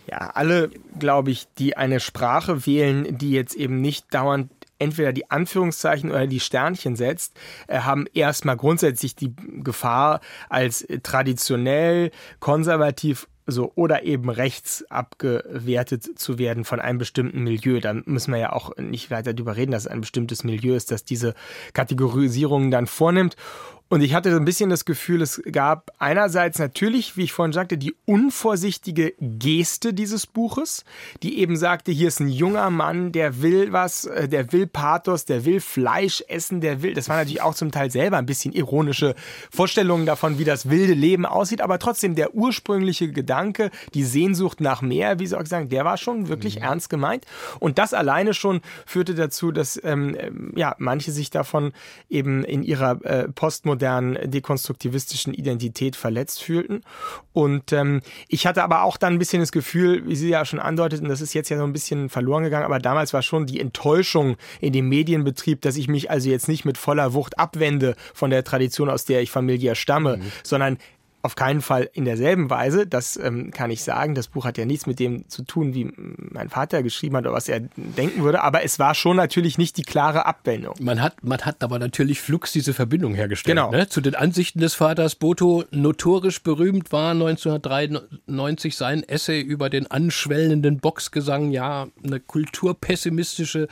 Ja, alle, glaube ich, die eine Sprache wählen, die jetzt eben nicht dauernd entweder die Anführungszeichen oder die Sternchen setzt, äh, haben erstmal grundsätzlich die Gefahr, als traditionell, konservativ so oder eben rechts abgewertet zu werden von einem bestimmten Milieu. Da müssen wir ja auch nicht weiter darüber reden, dass es ein bestimmtes Milieu ist, das diese Kategorisierungen dann vornimmt. Und ich hatte so ein bisschen das Gefühl, es gab einerseits natürlich, wie ich vorhin sagte, die unvorsichtige Geste dieses Buches, die eben sagte, hier ist ein junger Mann, der will was, äh, der will Pathos, der will Fleisch essen, der will, das war natürlich auch zum Teil selber ein bisschen ironische Vorstellungen davon, wie das wilde Leben aussieht, aber trotzdem der ursprüngliche Gedanke, die Sehnsucht nach mehr, wie soll ich sagen, der war schon wirklich mhm. ernst gemeint. Und das alleine schon führte dazu, dass ähm, ja manche sich davon eben in ihrer äh, Postmoderne modernen dekonstruktivistischen Identität verletzt fühlten. Und ähm, ich hatte aber auch dann ein bisschen das Gefühl, wie Sie ja schon andeuteten, das ist jetzt ja so ein bisschen verloren gegangen, aber damals war schon die Enttäuschung in dem Medienbetrieb, dass ich mich also jetzt nicht mit voller Wucht abwende von der Tradition, aus der ich familiär stamme, mhm. sondern auf keinen Fall in derselben Weise, das ähm, kann ich sagen. Das Buch hat ja nichts mit dem zu tun, wie mein Vater geschrieben hat oder was er denken würde, aber es war schon natürlich nicht die klare Abwendung. Man hat, man hat aber natürlich flugs diese Verbindung hergestellt. Genau. Ne? Zu den Ansichten des Vaters Boto notorisch berühmt war 1993 sein Essay über den anschwellenden Boxgesang, ja, eine kulturpessimistische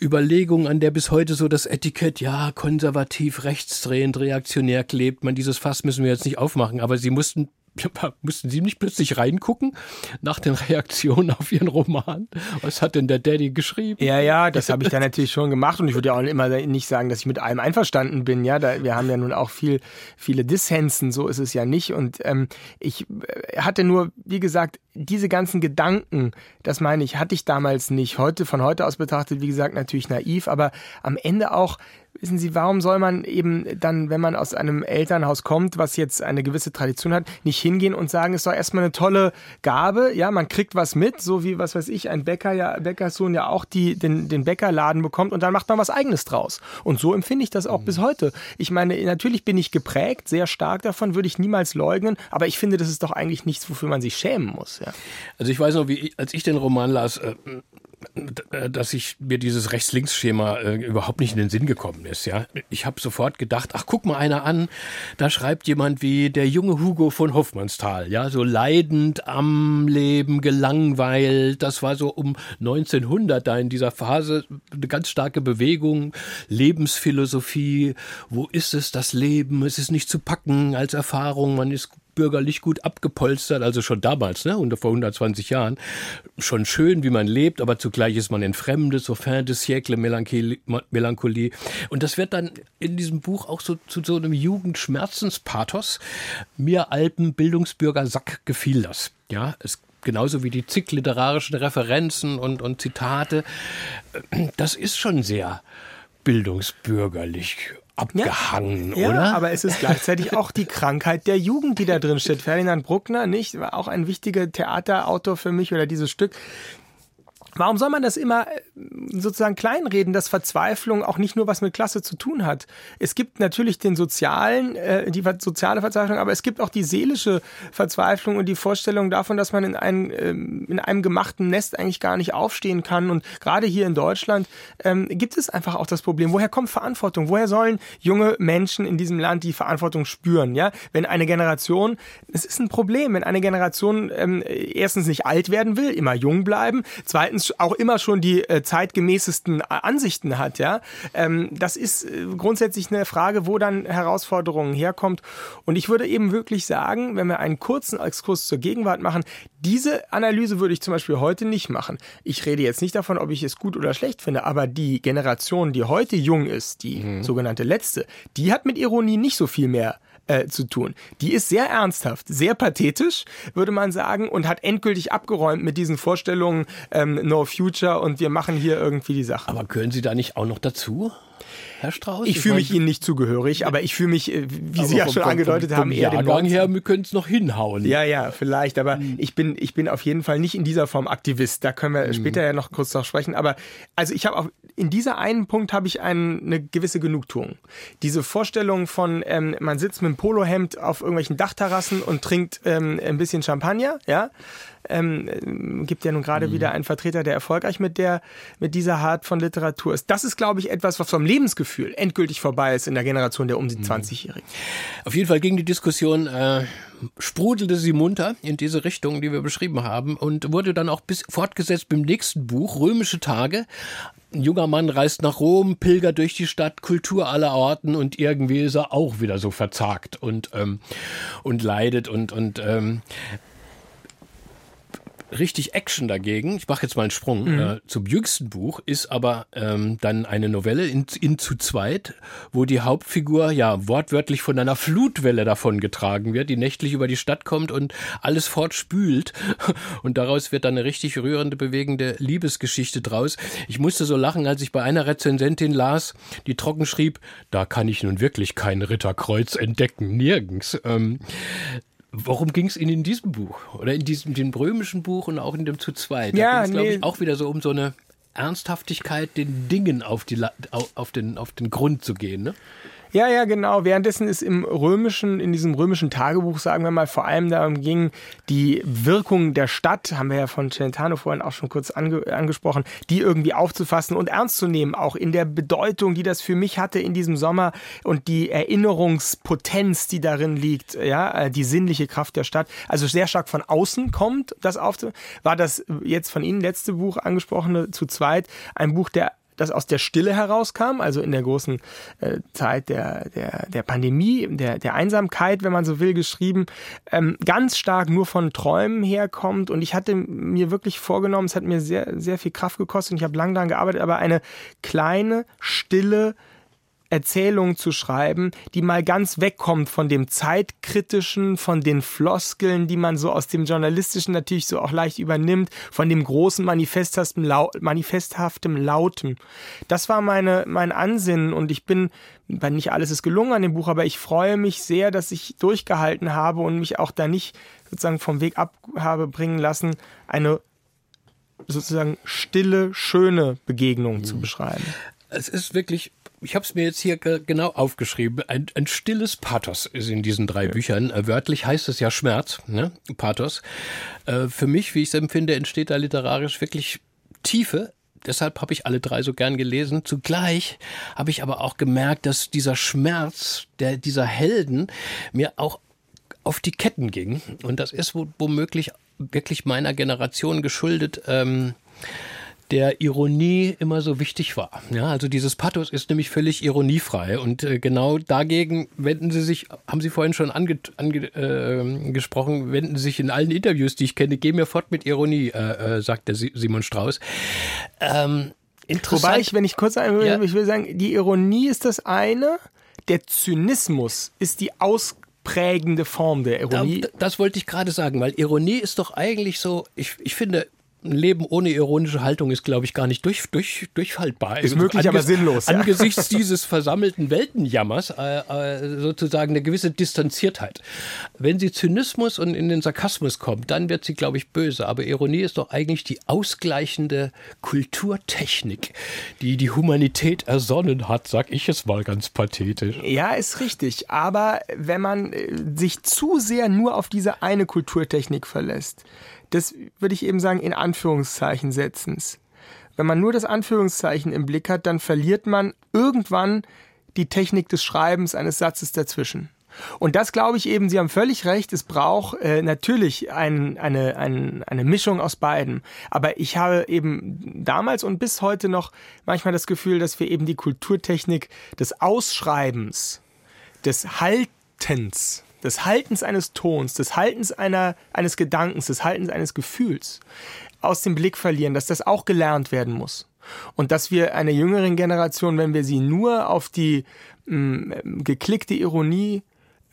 Überlegung, an der bis heute so das Etikett, ja, konservativ, rechtsdrehend, reaktionär klebt. Man, dieses Fass müssen wir jetzt nicht aufmachen, aber sie mussten Mussten Sie nicht plötzlich reingucken nach den Reaktionen auf Ihren Roman? Was hat denn der Daddy geschrieben? Ja, ja, das habe ich dann natürlich schon gemacht und ich würde ja auch immer nicht sagen, dass ich mit allem einverstanden bin. Ja, da, wir haben ja nun auch viel, viele Dissensen, so ist es ja nicht. Und ähm, ich äh, hatte nur, wie gesagt, diese ganzen Gedanken, das meine ich, hatte ich damals nicht. Heute, von heute aus betrachtet, wie gesagt, natürlich naiv, aber am Ende auch wissen Sie, warum soll man eben dann, wenn man aus einem Elternhaus kommt, was jetzt eine gewisse Tradition hat, nicht hingehen und sagen, es ist doch erstmal eine tolle Gabe, ja, man kriegt was mit, so wie, was weiß ich, ein Bäcker, ja, Bäckersohn ja auch die, den, den Bäckerladen bekommt und dann macht man was eigenes draus. Und so empfinde ich das auch mhm. bis heute. Ich meine, natürlich bin ich geprägt, sehr stark davon, würde ich niemals leugnen, aber ich finde, das ist doch eigentlich nichts, wofür man sich schämen muss, ja. Also ich weiß noch, wie, als ich den Roman las, äh, dass ich mir dieses Rechts-Links-Schema äh, überhaupt nicht in den Sinn gekommen ist. Ja, ich habe sofort gedacht, ach guck mal einer an, da schreibt jemand wie der junge Hugo von Hoffmannsthal, ja, so leidend am Leben, gelangweilt. Das war so um 1900 da in dieser Phase eine ganz starke Bewegung, Lebensphilosophie. Wo ist es das Leben? Es ist nicht zu packen als Erfahrung. Man ist bürgerlich gut abgepolstert, also schon damals, ne, und vor 120 Jahren, schon schön, wie man lebt, aber zugleich ist man entfremdet, so fin de siècle Melancholie. Und das wird dann in diesem Buch auch so zu so einem Jugendschmerzenspathos. Mir Alpen Bildungsbürger Sack gefiel das. Ja, es genauso wie die zig literarischen Referenzen und, und Zitate. Das ist schon sehr bildungsbürgerlich abgehangen, ja, oder? Ja, aber es ist gleichzeitig auch die Krankheit der Jugend, die da drin steht. Ferdinand Bruckner, nicht, war auch ein wichtiger Theaterautor für mich oder dieses Stück Warum soll man das immer äh, sozusagen kleinreden, dass Verzweiflung auch nicht nur was mit Klasse zu tun hat? Es gibt natürlich den sozialen, äh, die soziale Verzweiflung, aber es gibt auch die seelische Verzweiflung und die Vorstellung davon, dass man in, ein, ähm, in einem gemachten Nest eigentlich gar nicht aufstehen kann. Und gerade hier in Deutschland ähm, gibt es einfach auch das Problem, woher kommt Verantwortung? Woher sollen junge Menschen in diesem Land die Verantwortung spüren? Ja, wenn eine Generation, es ist ein Problem, wenn eine Generation ähm, erstens nicht alt werden will, immer jung bleiben, zweitens auch immer schon die äh, zeitgemäßesten Ansichten hat, ja, ähm, das ist äh, grundsätzlich eine Frage, wo dann Herausforderungen herkommt. Und ich würde eben wirklich sagen, wenn wir einen kurzen Exkurs zur Gegenwart machen, diese Analyse würde ich zum Beispiel heute nicht machen. Ich rede jetzt nicht davon, ob ich es gut oder schlecht finde, aber die Generation, die heute jung ist, die mhm. sogenannte letzte, die hat mit Ironie nicht so viel mehr äh, zu tun. Die ist sehr ernsthaft, sehr pathetisch, würde man sagen, und hat endgültig abgeräumt mit diesen Vorstellungen ähm, No Future und wir machen hier irgendwie die Sache. Aber gehören Sie da nicht auch noch dazu? Herr Strauß? Ich, fühle mich Ihnen nicht zugehörig, aber ich fühle mich, äh, wie Sie ja schon vom, angedeutet vom, haben, eher dem Jahrgang her, wir können es noch hinhauen. Ja, ja, vielleicht, aber mhm. ich bin, ich bin auf jeden Fall nicht in dieser Form Aktivist. Da können wir mhm. später ja noch kurz noch sprechen. Aber also ich habe auch in dieser einen Punkt habe ich ein, eine gewisse Genugtuung. Diese Vorstellung von, ähm, man sitzt mit einem Polohemd auf irgendwelchen Dachterrassen und trinkt ähm, ein bisschen Champagner, ja, ähm, gibt ja nun gerade mhm. wieder einen Vertreter, der erfolgreich mit der, mit dieser Art von Literatur ist. Das ist, glaube ich, etwas, was vom Lebensgefühl endgültig vorbei ist in der Generation der um die 20-Jährigen. Auf jeden Fall ging die Diskussion, äh, sprudelte sie munter in diese Richtung, die wir beschrieben haben und wurde dann auch bis fortgesetzt beim nächsten Buch, Römische Tage. Ein junger Mann reist nach Rom, pilgert durch die Stadt, Kultur aller Orten und irgendwie ist er auch wieder so verzagt und, ähm, und leidet und, und ähm, richtig Action dagegen, ich mache jetzt mal einen Sprung mhm. äh, zum jüngsten Buch, ist aber ähm, dann eine Novelle in, in zu zweit, wo die Hauptfigur ja wortwörtlich von einer Flutwelle davon getragen wird, die nächtlich über die Stadt kommt und alles fortspült. Und daraus wird dann eine richtig rührende, bewegende Liebesgeschichte draus. Ich musste so lachen, als ich bei einer Rezensentin las, die trocken schrieb, da kann ich nun wirklich kein Ritterkreuz entdecken, nirgends. Ähm, Worum ging es Ihnen in diesem Buch? Oder in diesem dem römischen Buch und auch in dem zu zweit? Da ja, ging es, glaube nee. ich, auch wieder so um so eine Ernsthaftigkeit, den Dingen auf, die, auf, den, auf den Grund zu gehen. Ne? Ja, ja, genau. Währenddessen ist im römischen, in diesem römischen Tagebuch, sagen wir mal, vor allem darum ging, die Wirkung der Stadt, haben wir ja von Celentano vorhin auch schon kurz ange angesprochen, die irgendwie aufzufassen und ernst zu nehmen, auch in der Bedeutung, die das für mich hatte in diesem Sommer und die Erinnerungspotenz, die darin liegt, ja, äh, die sinnliche Kraft der Stadt, also sehr stark von außen kommt, das auf, war das jetzt von Ihnen letzte Buch angesprochene zu zweit, ein Buch der das aus der Stille herauskam, also in der großen äh, Zeit der, der, der Pandemie, der, der Einsamkeit, wenn man so will, geschrieben, ähm, ganz stark nur von Träumen herkommt. Und ich hatte mir wirklich vorgenommen, es hat mir sehr, sehr viel Kraft gekostet und ich habe lang daran gearbeitet, aber eine kleine, stille, Erzählung zu schreiben, die mal ganz wegkommt von dem zeitkritischen, von den Floskeln, die man so aus dem journalistischen natürlich so auch leicht übernimmt, von dem großen manifesthaften, Lau manifesthaftem Lauten. Das war meine mein Ansinnen und ich bin weil nicht alles ist gelungen an dem Buch, aber ich freue mich sehr, dass ich durchgehalten habe und mich auch da nicht sozusagen vom Weg ab habe bringen lassen, eine sozusagen stille, schöne Begegnung mhm. zu beschreiben. Es ist wirklich ich habe es mir jetzt hier genau aufgeschrieben. Ein, ein, stilles Pathos ist in diesen drei ja. Büchern. Äh, wörtlich heißt es ja Schmerz, ne? Pathos. Äh, für mich, wie ich es empfinde, entsteht da literarisch wirklich Tiefe. Deshalb habe ich alle drei so gern gelesen. Zugleich habe ich aber auch gemerkt, dass dieser Schmerz der dieser Helden mir auch auf die Ketten ging. Und das ist womöglich wirklich meiner Generation geschuldet. Ähm, der Ironie immer so wichtig war. Ja, also dieses Pathos ist nämlich völlig ironiefrei und äh, genau dagegen wenden Sie sich, haben Sie vorhin schon angesprochen, ange, äh, wenden Sie sich in allen Interviews, die ich kenne, gehen mir fort mit Ironie, äh, äh sagt der Simon Strauß. Ähm, interessant. Wobei ich, wenn ich kurz ein, ja. ich will sagen, die Ironie ist das eine, der Zynismus ist die ausprägende Form der Ironie. Das, das wollte ich gerade sagen, weil Ironie ist doch eigentlich so, ich, ich finde, ein Leben ohne ironische Haltung ist, glaube ich, gar nicht durch, durch, durchhaltbar. Ist möglich, aber sinnlos, ja. Angesichts dieses versammelten Weltenjammers äh, äh, sozusagen eine gewisse Distanziertheit. Wenn sie Zynismus und in den Sarkasmus kommt, dann wird sie, glaube ich, böse. Aber Ironie ist doch eigentlich die ausgleichende Kulturtechnik, die die Humanität ersonnen hat, sag ich es mal ganz pathetisch. Ja, ist richtig. Aber wenn man äh, sich zu sehr nur auf diese eine Kulturtechnik verlässt, das würde ich eben sagen, in Anführungszeichen setzens. Wenn man nur das Anführungszeichen im Blick hat, dann verliert man irgendwann die Technik des Schreibens eines Satzes dazwischen. Und das glaube ich eben, Sie haben völlig recht, es braucht äh, natürlich ein, eine, ein, eine Mischung aus beiden. Aber ich habe eben damals und bis heute noch manchmal das Gefühl, dass wir eben die Kulturtechnik des Ausschreibens, des Haltens, des Haltens eines Tons, des Haltens einer, eines Gedankens, des Haltens eines Gefühls aus dem Blick verlieren, dass das auch gelernt werden muss. Und dass wir einer jüngeren Generation, wenn wir sie nur auf die mh, mm, geklickte Ironie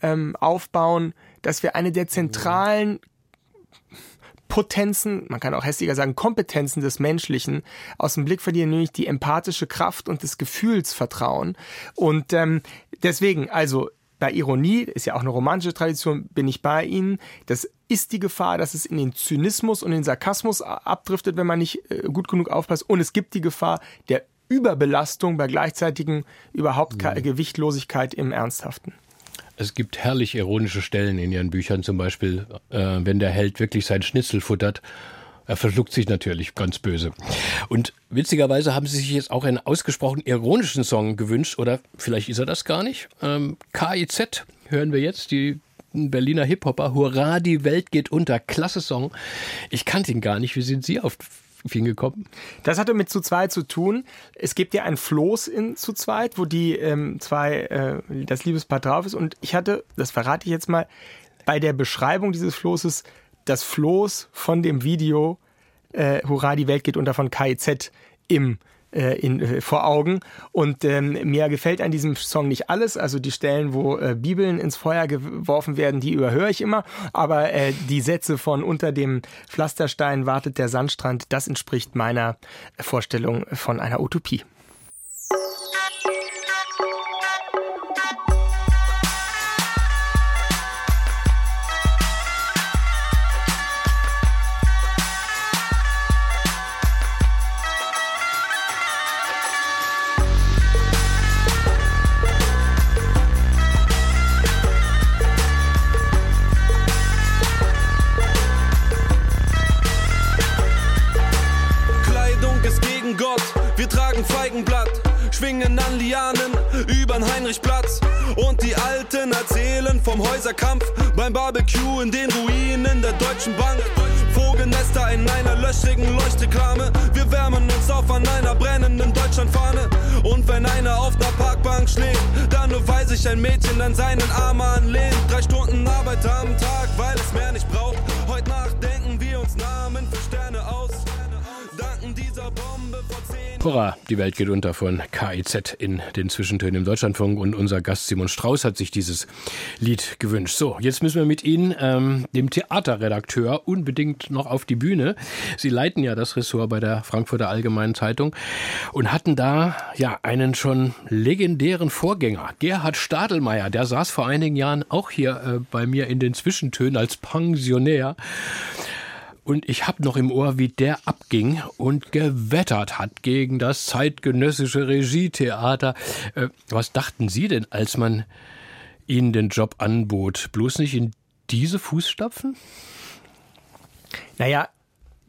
ähm, aufbauen, dass wir eine der zentralen Potenzen, man kann auch hässlicher sagen, Kompetenzen des Menschlichen aus dem Blick verlieren, nämlich die empathische Kraft und das Gefühlsvertrauen. Und ähm, deswegen, also bei Ironie, ist ja auch eine romantische Tradition, bin ich bei Ihnen. Das ist die Gefahr, dass es in den Zynismus und den Sarkasmus abdriftet, wenn man nicht äh, gut genug aufpasst. Und es gibt die Gefahr der Überbelastung bei gleichzeitigen überhaupt mhm. Gewichtlosigkeit im Ernsthaften. Es gibt herrlich ironische Stellen in Ihren Büchern, zum Beispiel, äh, wenn der Held wirklich sein Schnitzel futtert er verschluckt sich natürlich ganz böse. Und witzigerweise haben Sie sich jetzt auch einen ausgesprochen ironischen Song gewünscht, oder vielleicht ist er das gar nicht. Ähm, KIZ hören wir jetzt, die Berliner Hip-Hopper. Hurra, die Welt geht unter. Klasse Song. Ich kannte ihn gar nicht. Wie sind Sie auf ihn gekommen? Das hatte mit zu zweit zu tun. Es gibt ja ein Floß in zu zweit, wo die ähm, zwei, äh, das Liebespaar drauf ist. Und ich hatte, das verrate ich jetzt mal, bei der Beschreibung dieses Floßes das Floß von dem Video äh, Hurra, die Welt geht unter von KIZ im äh, in, äh, vor Augen. Und ähm, mir gefällt an diesem Song nicht alles. Also die Stellen, wo äh, Bibeln ins Feuer geworfen werden, die überhöre ich immer. Aber äh, die Sätze von unter dem Pflasterstein wartet der Sandstrand, das entspricht meiner Vorstellung von einer Utopie. Häuserkampf beim Barbecue in den Ruinen der Deutschen Bank. Vogelnester in einer löchrigen Leuchtreklame. Wir wärmen uns auf an einer brennenden Deutschlandfahne. Und wenn einer auf der Parkbank schläft, dann nur weil sich ein Mädchen an seinen Arm anlehnt. Drei Stunden Arbeit am Tag, weil es mehr nicht braucht. Heute Nacht denken wir uns Namen für Hurra, die Welt geht unter von KIZ in den Zwischentönen im Deutschlandfunk und unser Gast Simon Strauß hat sich dieses Lied gewünscht. So, jetzt müssen wir mit Ihnen, ähm, dem Theaterredakteur, unbedingt noch auf die Bühne. Sie leiten ja das Ressort bei der Frankfurter Allgemeinen Zeitung und hatten da ja einen schon legendären Vorgänger, Gerhard Stadelmeier. Der saß vor einigen Jahren auch hier äh, bei mir in den Zwischentönen als Pensionär. Und ich habe noch im Ohr, wie der abging und gewettert hat gegen das zeitgenössische Regietheater. Äh, was dachten Sie denn, als man Ihnen den Job anbot? Bloß nicht in diese Fußstapfen? Naja,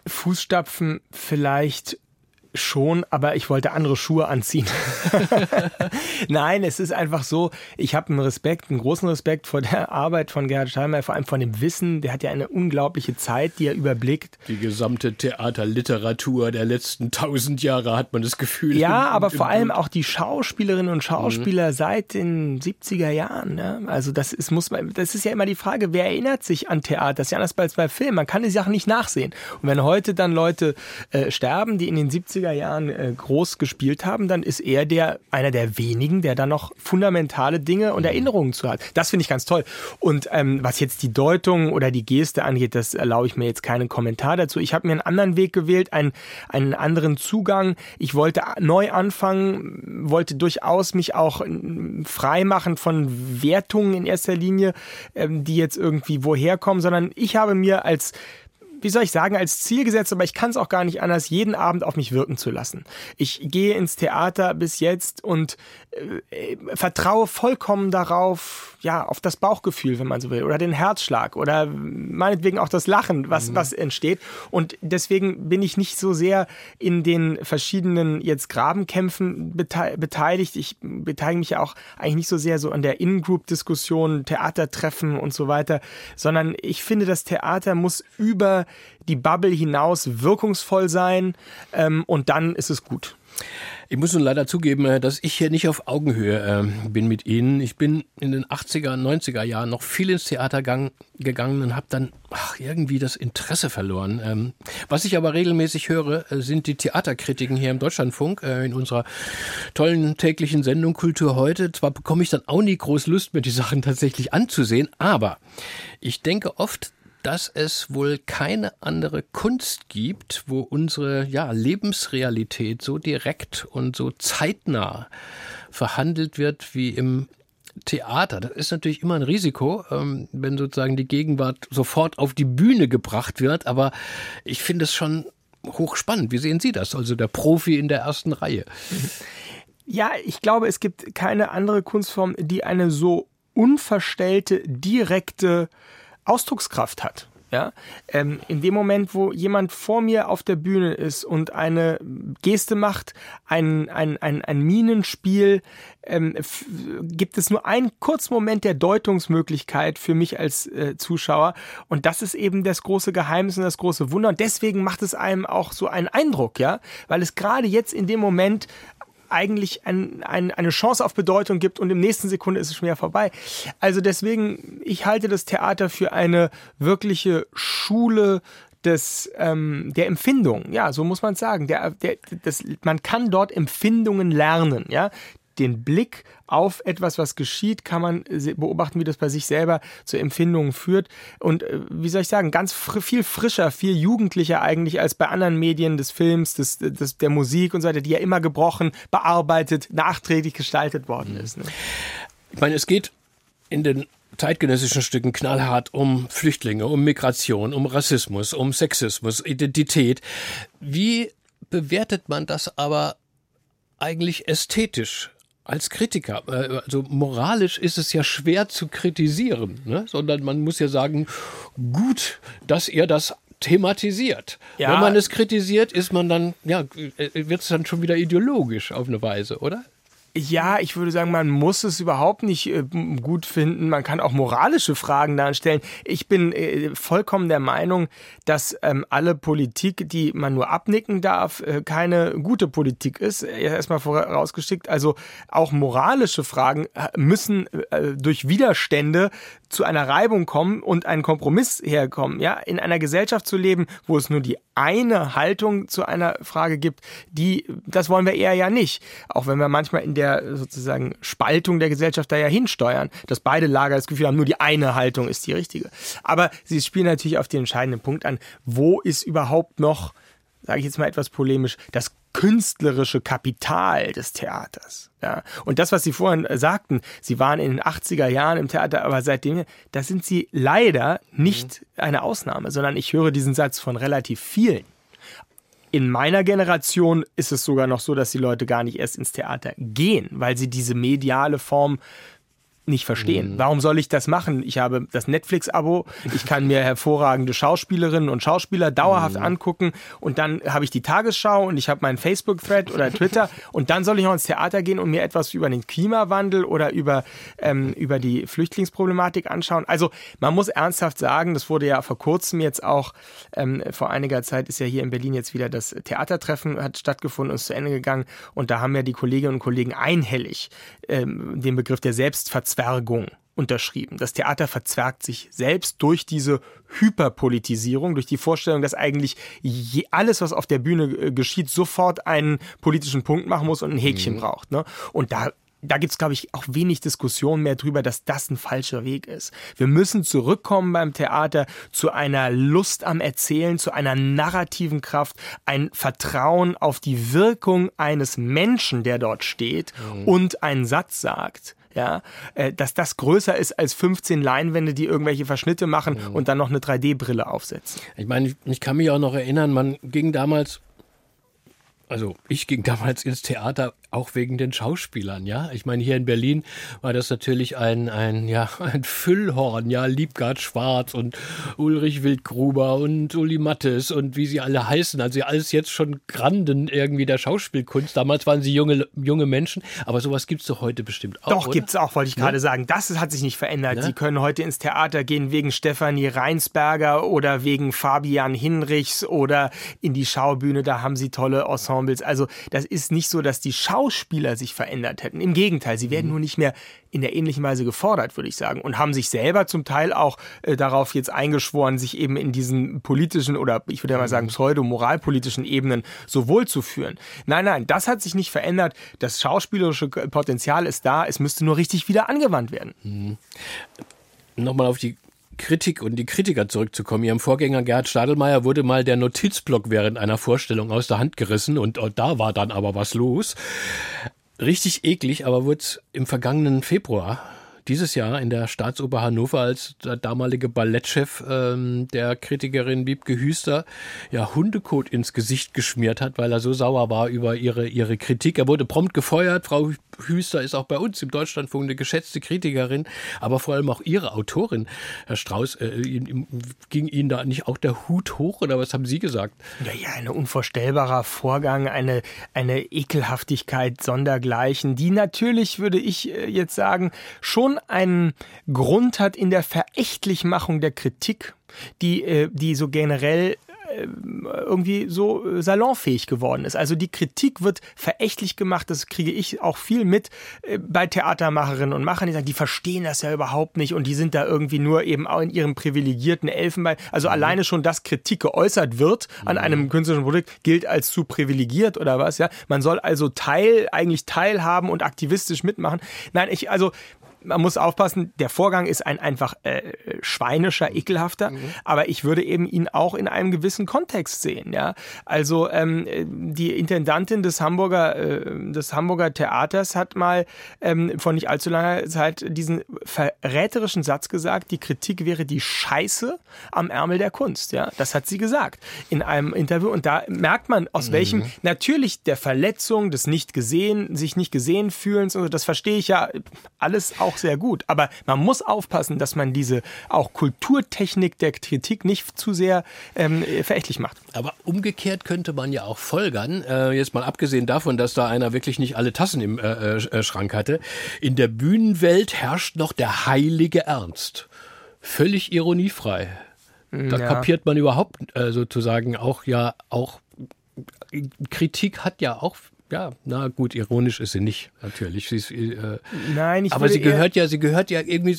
Fußstapfen vielleicht Schon, aber ich wollte andere Schuhe anziehen. Nein, es ist einfach so, ich habe einen Respekt, einen großen Respekt vor der Arbeit von Gerhard Steinmeier, vor allem von dem Wissen. Der hat ja eine unglaubliche Zeit, die er überblickt. Die gesamte Theaterliteratur der letzten tausend Jahre hat man das Gefühl. Ja, im, aber im vor allem auch die Schauspielerinnen und Schauspieler mhm. seit den 70er Jahren. Ja? Also das ist, muss man, das ist ja immer die Frage, wer erinnert sich an Theater? Das ist ja anders als bei Film. Man kann die Sachen nicht nachsehen. Und wenn heute dann Leute äh, sterben, die in den 70er 80er Jahren äh, groß gespielt haben, dann ist er der, einer der wenigen, der da noch fundamentale Dinge und Erinnerungen zu hat. Das finde ich ganz toll. Und ähm, was jetzt die Deutung oder die Geste angeht, das erlaube ich mir jetzt keinen Kommentar dazu. Ich habe mir einen anderen Weg gewählt, einen, einen anderen Zugang. Ich wollte neu anfangen, wollte durchaus mich auch frei machen von Wertungen in erster Linie, ähm, die jetzt irgendwie woher kommen, sondern ich habe mir als wie soll ich sagen, als Ziel gesetzt, aber ich kann es auch gar nicht anders, jeden Abend auf mich wirken zu lassen. Ich gehe ins Theater bis jetzt und äh, vertraue vollkommen darauf, ja, auf das Bauchgefühl, wenn man so will, oder den Herzschlag oder meinetwegen auch das Lachen, was, mhm. was entsteht. Und deswegen bin ich nicht so sehr in den verschiedenen jetzt Grabenkämpfen beteiligt. Ich beteilige mich ja auch eigentlich nicht so sehr so an der In-Group-Diskussion, Theatertreffen und so weiter, sondern ich finde, das Theater muss über die Bubble hinaus wirkungsvoll sein ähm, und dann ist es gut. Ich muss nun leider zugeben, äh, dass ich hier nicht auf Augenhöhe äh, bin mit Ihnen. Ich bin in den 80er, 90er Jahren noch viel ins Theater gang, gegangen und habe dann ach, irgendwie das Interesse verloren. Ähm, was ich aber regelmäßig höre, äh, sind die Theaterkritiken hier im Deutschlandfunk in unserer tollen täglichen Sendung Kultur heute. Zwar bekomme ich dann auch nie groß Lust, mir die Sachen tatsächlich anzusehen, aber ich denke oft, dass es wohl keine andere Kunst gibt, wo unsere ja, Lebensrealität so direkt und so zeitnah verhandelt wird wie im Theater. Das ist natürlich immer ein Risiko, ähm, wenn sozusagen die Gegenwart sofort auf die Bühne gebracht wird. Aber ich finde es schon hochspannend. Wie sehen Sie das? Also der Profi in der ersten Reihe. Ja, ich glaube, es gibt keine andere Kunstform, die eine so unverstellte, direkte Ausdruckskraft hat. Ja, ähm, in dem Moment, wo jemand vor mir auf der Bühne ist und eine Geste macht, ein, ein, ein, ein Minenspiel, ähm, gibt es nur einen kurzen Moment der Deutungsmöglichkeit für mich als äh, Zuschauer. Und das ist eben das große Geheimnis und das große Wunder. Und deswegen macht es einem auch so einen Eindruck, ja, weil es gerade jetzt in dem Moment eigentlich ein, ein, eine Chance auf Bedeutung gibt und im nächsten Sekunde ist es schon wieder vorbei. Also deswegen, ich halte das Theater für eine wirkliche Schule des, ähm, der Empfindung. Ja, so muss man sagen. Der, der, das, man kann dort Empfindungen lernen. Ja, den Blick auf etwas, was geschieht, kann man beobachten, wie das bei sich selber zu Empfindungen führt. Und äh, wie soll ich sagen, ganz fr viel frischer, viel jugendlicher eigentlich als bei anderen Medien des Films, des, des, der Musik und so weiter, die ja immer gebrochen, bearbeitet, nachträglich gestaltet worden ist. Ne? Ich meine, es geht in den zeitgenössischen Stücken knallhart um Flüchtlinge, um Migration, um Rassismus, um Sexismus, Identität. Wie bewertet man das aber eigentlich ästhetisch? Als Kritiker, äh, also moralisch ist es ja schwer zu kritisieren, ne? sondern man muss ja sagen, gut, dass ihr das thematisiert. Ja. Wenn man es kritisiert, ist man dann, ja, äh, wird es dann schon wieder ideologisch auf eine Weise, oder? Ja, ich würde sagen, man muss es überhaupt nicht äh, gut finden. Man kann auch moralische Fragen daran stellen. Ich bin äh, vollkommen der Meinung, dass ähm, alle Politik, die man nur abnicken darf, äh, keine gute Politik ist. Erstmal vorausgeschickt. Also auch moralische Fragen äh, müssen äh, durch Widerstände zu einer Reibung kommen und einen Kompromiss herkommen. Ja, in einer Gesellschaft zu leben, wo es nur die eine Haltung zu einer Frage gibt, die, das wollen wir eher ja nicht. Auch wenn wir manchmal in der sozusagen Spaltung der Gesellschaft da ja hinsteuern, dass beide Lager das Gefühl haben, nur die eine Haltung ist die richtige. Aber sie spielen natürlich auf den entscheidenden Punkt an, wo ist überhaupt noch, sage ich jetzt mal etwas polemisch, das künstlerische Kapital des Theaters. Ja. Und das, was Sie vorhin sagten, Sie waren in den 80er Jahren im Theater, aber seitdem, da sind Sie leider nicht eine Ausnahme, sondern ich höre diesen Satz von relativ vielen. In meiner Generation ist es sogar noch so, dass die Leute gar nicht erst ins Theater gehen, weil sie diese mediale Form nicht verstehen. Mhm. Warum soll ich das machen? Ich habe das Netflix-Abo, ich kann mir hervorragende Schauspielerinnen und Schauspieler dauerhaft mhm. angucken und dann habe ich die Tagesschau und ich habe meinen Facebook-Thread oder Twitter und dann soll ich noch ins Theater gehen und mir etwas über den Klimawandel oder über, ähm, über die Flüchtlingsproblematik anschauen. Also man muss ernsthaft sagen, das wurde ja vor kurzem jetzt auch, ähm, vor einiger Zeit ist ja hier in Berlin jetzt wieder das Theatertreffen hat stattgefunden und ist zu Ende gegangen und da haben ja die Kolleginnen und Kollegen einhellig ähm, den Begriff der Selbstverzweiflung Verzwergung unterschrieben. Das Theater verzwergt sich selbst durch diese Hyperpolitisierung, durch die Vorstellung, dass eigentlich je, alles, was auf der Bühne äh, geschieht, sofort einen politischen Punkt machen muss und ein Häkchen mhm. braucht. Ne? Und da da gibt's glaube ich, auch wenig Diskussion mehr drüber, dass das ein falscher Weg ist. Wir müssen zurückkommen beim Theater zu einer Lust am Erzählen, zu einer narrativen Kraft, ein Vertrauen auf die Wirkung eines Menschen, der dort steht mhm. und einen Satz sagt ja, äh, dass das größer ist als 15 Leinwände, die irgendwelche Verschnitte machen mhm. und dann noch eine 3D-Brille aufsetzen. Ich meine, ich kann mich auch noch erinnern, man ging damals also ich ging damals ins Theater auch wegen den Schauspielern, ja. Ich meine, hier in Berlin war das natürlich ein, ein, ja, ein Füllhorn, ja. Liebgard Schwarz und Ulrich Wildgruber und Uli Mattes und wie sie alle heißen. Also alles jetzt schon Granden irgendwie der Schauspielkunst. Damals waren sie junge, junge Menschen, aber sowas gibt's doch heute bestimmt auch. Doch, oder? gibt's auch, wollte ich gerade ja? sagen. Das hat sich nicht verändert. Ja? Sie können heute ins Theater gehen wegen Stefanie Reinsberger oder wegen Fabian Hinrichs oder in die Schaubühne, da haben sie tolle Ensembles. Also das ist nicht so, dass die Schauspieler Schauspieler sich verändert hätten. Im Gegenteil, sie werden mhm. nur nicht mehr in der ähnlichen Weise gefordert, würde ich sagen, und haben sich selber zum Teil auch äh, darauf jetzt eingeschworen, sich eben in diesen politischen oder ich würde mal sagen mhm. pseudo-moralpolitischen Ebenen so wohl zu führen. Nein, nein, das hat sich nicht verändert. Das schauspielerische Potenzial ist da. Es müsste nur richtig wieder angewandt werden. Mhm. Nochmal auf die Kritik und die Kritiker zurückzukommen. Ihrem Vorgänger Gerhard Stadelmeier wurde mal der Notizblock während einer Vorstellung aus der Hand gerissen und da war dann aber was los. Richtig eklig, aber wurde im vergangenen Februar dieses Jahr in der Staatsoper Hannover als der damalige Ballettchef ähm, der Kritikerin Wiebke Hüster ja Hundekot ins Gesicht geschmiert hat, weil er so sauer war über ihre, ihre Kritik. Er wurde prompt gefeuert. Frau Hüster ist auch bei uns im Deutschlandfunk eine geschätzte Kritikerin, aber vor allem auch ihre Autorin, Herr Strauß, äh, ging Ihnen da nicht auch der Hut hoch oder was haben Sie gesagt? Ja, ja, ein unvorstellbarer Vorgang, eine, eine Ekelhaftigkeit sondergleichen, die natürlich, würde ich äh, jetzt sagen, schon einen Grund hat in der Verächtlichmachung der Kritik, die, äh, die so generell äh, irgendwie so äh, salonfähig geworden ist. Also die Kritik wird verächtlich gemacht, das kriege ich auch viel mit bei Theatermacherinnen und Machern, die sagen, die verstehen das ja überhaupt nicht und die sind da irgendwie nur eben auch in ihrem privilegierten Elfenbein. Also mhm. alleine schon, dass Kritik geäußert wird an mhm. einem künstlerischen Produkt, gilt als zu privilegiert oder was, ja. Man soll also Teil, eigentlich teilhaben und aktivistisch mitmachen. Nein, ich, also man muss aufpassen, der Vorgang ist ein einfach äh, schweinischer, ekelhafter, mhm. aber ich würde eben ihn auch in einem gewissen Kontext sehen. Ja? Also ähm, die Intendantin des Hamburger, äh, des Hamburger Theaters hat mal ähm, vor nicht allzu langer Zeit diesen verräterischen Satz gesagt, die Kritik wäre die Scheiße am Ärmel der Kunst. Ja? Das hat sie gesagt in einem Interview und da merkt man, aus mhm. welchem natürlich der Verletzung, des nicht gesehen, sich nicht gesehen fühlens, und das verstehe ich ja alles auch auch sehr gut. Aber man muss aufpassen, dass man diese auch Kulturtechnik der Kritik nicht zu sehr ähm, verächtlich macht. Aber umgekehrt könnte man ja auch folgern, äh, jetzt mal abgesehen davon, dass da einer wirklich nicht alle Tassen im äh, äh, Schrank hatte, in der Bühnenwelt herrscht noch der heilige Ernst. Völlig ironiefrei. Da ja. kapiert man überhaupt äh, sozusagen auch ja auch Kritik hat ja auch ja, na gut, ironisch ist sie nicht, natürlich. Sie ist, äh, Nein, ich Aber sie gehört ja, sie gehört ja irgendwie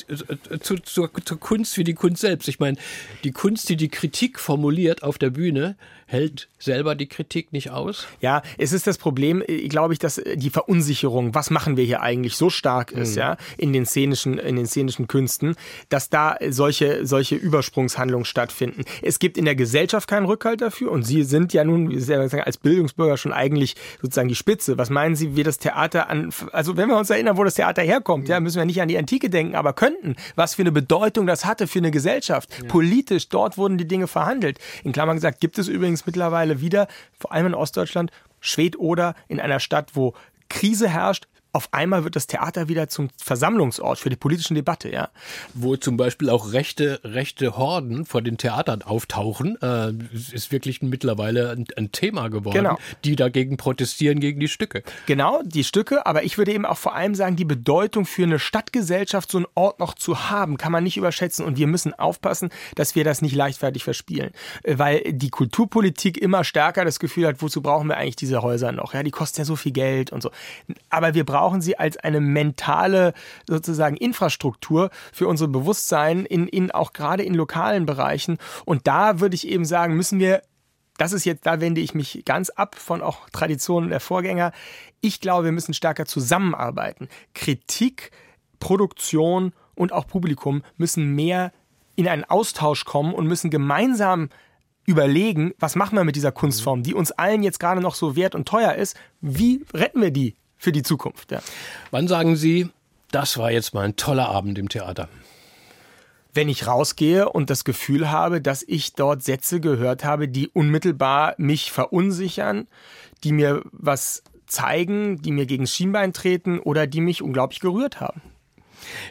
zu, zu, zur Kunst wie die Kunst selbst. Ich meine, die Kunst, die die Kritik formuliert auf der Bühne, hält selber die Kritik nicht aus? Ja, es ist das Problem, äh, glaube ich, dass äh, die Verunsicherung, was machen wir hier eigentlich, so stark ist, mhm. ja, in den szenischen, in den szenischen Künsten, dass da solche, solche Übersprungshandlungen stattfinden. Es gibt in der Gesellschaft keinen Rückhalt dafür und Sie sind ja nun als Bildungsbürger schon eigentlich sozusagen die Spitze. Was meinen Sie, wie das Theater an, also wenn wir uns erinnern, wo das Theater herkommt, mhm. ja, müssen wir nicht an die Antike denken, aber könnten, was für eine Bedeutung das hatte für eine Gesellschaft. Ja. Politisch, dort wurden die Dinge verhandelt. In Klammern gesagt, gibt es übrigens übrigens mittlerweile wieder, vor allem in Ostdeutschland, Schwedt-Oder in einer Stadt, wo Krise herrscht, auf einmal wird das Theater wieder zum Versammlungsort für die politische Debatte, ja. Wo zum Beispiel auch rechte, rechte Horden vor den Theatern auftauchen, äh, ist wirklich mittlerweile ein, ein, Thema geworden, genau. die dagegen protestieren gegen die Stücke. Genau, die Stücke, aber ich würde eben auch vor allem sagen, die Bedeutung für eine Stadtgesellschaft, so einen Ort noch zu haben, kann man nicht überschätzen und wir müssen aufpassen, dass wir das nicht leichtfertig verspielen. Äh, weil die Kulturpolitik immer stärker das Gefühl hat, wozu brauchen wir eigentlich diese Häuser noch? Ja, die kosten ja so viel Geld und so. Aber wir brauchen brauchen sie als eine mentale sozusagen Infrastruktur für unser Bewusstsein in, in auch gerade in lokalen Bereichen. Und da würde ich eben sagen, müssen wir das ist jetzt, da wende ich mich ganz ab von auch Traditionen der Vorgänger. Ich glaube, wir müssen stärker zusammenarbeiten. Kritik, Produktion und auch Publikum müssen mehr in einen Austausch kommen und müssen gemeinsam überlegen, was machen wir mit dieser Kunstform, die uns allen jetzt gerade noch so wert und teuer ist. Wie retten wir die für die Zukunft? Ja. Wann sagen Sie, das war jetzt mal ein toller Abend im Theater? wenn ich rausgehe und das Gefühl habe, dass ich dort Sätze gehört habe, die unmittelbar mich verunsichern, die mir was zeigen, die mir gegen das Schienbein treten oder die mich unglaublich gerührt haben.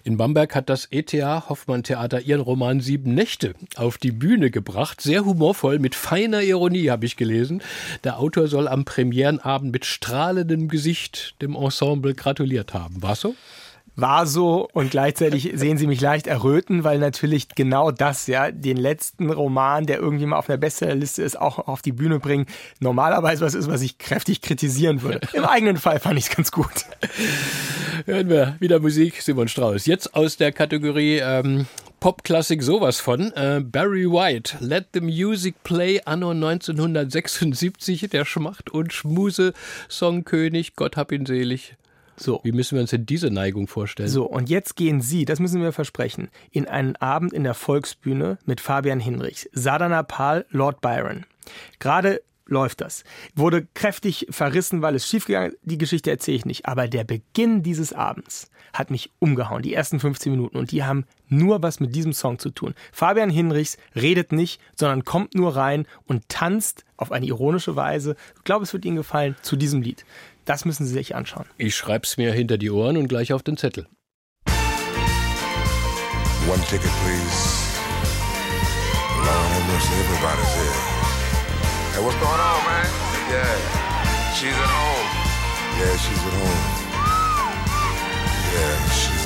In Bamberg hat das ETA Hoffmann Theater ihren Roman Sieben Nächte auf die Bühne gebracht. Sehr humorvoll, mit feiner Ironie habe ich gelesen. Der Autor soll am Premierenabend mit strahlendem Gesicht dem Ensemble gratuliert haben. War so? War so und gleichzeitig sehen Sie mich leicht erröten, weil natürlich genau das, ja, den letzten Roman, der irgendwie mal auf einer Bestsellerliste ist, auch auf die Bühne bringen, normalerweise was ist, was ich kräftig kritisieren würde. Im eigenen Fall fand ich es ganz gut. Hören wir wieder Musik, Simon Strauß. Jetzt aus der Kategorie ähm, Popklassik sowas von. Äh, Barry White, Let the Music Play anno 1976, der Schmacht- und Schmuse-Songkönig, Gott hab ihn selig. So. Wie müssen wir uns denn diese Neigung vorstellen? So, und jetzt gehen Sie, das müssen wir versprechen, in einen Abend in der Volksbühne mit Fabian Hinrichs, Sadhana Pal, Lord Byron. Gerade läuft das. Wurde kräftig verrissen, weil es schiefgegangen ist. Die Geschichte erzähle ich nicht. Aber der Beginn dieses Abends hat mich umgehauen. Die ersten 15 Minuten. Und die haben nur was mit diesem Song zu tun. Fabian Hinrichs redet nicht, sondern kommt nur rein und tanzt auf eine ironische Weise. Ich glaube, es wird Ihnen gefallen zu diesem Lied. Das müssen Sie sich anschauen. Ich schreibe es mir hinter die Ohren und gleich auf den Zettel. One ticket, please. Lord have mercy, everybody's here. Hey, what's going on, man? Yeah, she's at home. Yeah, she's at home. Yeah, she's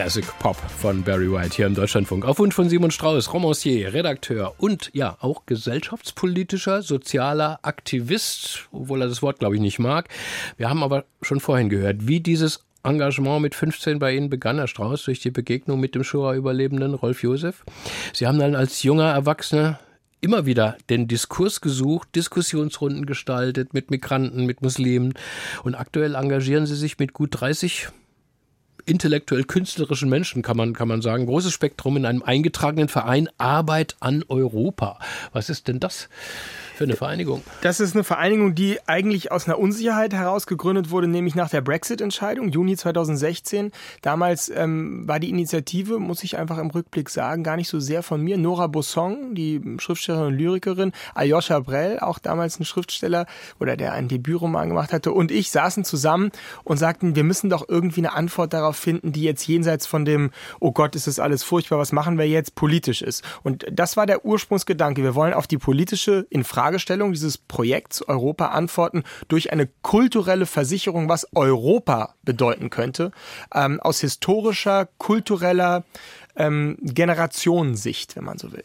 Classic Pop von Barry White hier im Deutschlandfunk. Auf Wunsch von Simon Strauß, Romancier, Redakteur und ja, auch gesellschaftspolitischer, sozialer Aktivist, obwohl er das Wort, glaube ich, nicht mag. Wir haben aber schon vorhin gehört, wie dieses Engagement mit 15 bei Ihnen begann, Herr Strauß, durch die Begegnung mit dem Shoah-Überlebenden Rolf Josef. Sie haben dann als junger Erwachsener immer wieder den Diskurs gesucht, Diskussionsrunden gestaltet mit Migranten, mit Muslimen und aktuell engagieren Sie sich mit gut 30 intellektuell künstlerischen Menschen, kann man, kann man sagen. Großes Spektrum in einem eingetragenen Verein Arbeit an Europa. Was ist denn das für eine Vereinigung? Das ist eine Vereinigung, die eigentlich aus einer Unsicherheit heraus gegründet wurde, nämlich nach der Brexit-Entscheidung, Juni 2016. Damals ähm, war die Initiative, muss ich einfach im Rückblick sagen, gar nicht so sehr von mir. Nora Bossong, die Schriftstellerin und Lyrikerin, Aljoscha Brell, auch damals ein Schriftsteller oder der einen Debütroman gemacht hatte, und ich saßen zusammen und sagten, wir müssen doch irgendwie eine Antwort darauf finden, die jetzt jenseits von dem, oh Gott, ist das alles furchtbar, was machen wir jetzt, politisch ist. Und das war der Ursprungsgedanke. Wir wollen auf die politische Infragestellung dieses Projekts Europa antworten durch eine kulturelle Versicherung, was Europa bedeuten könnte, ähm, aus historischer, kultureller ähm, Generationensicht, wenn man so will.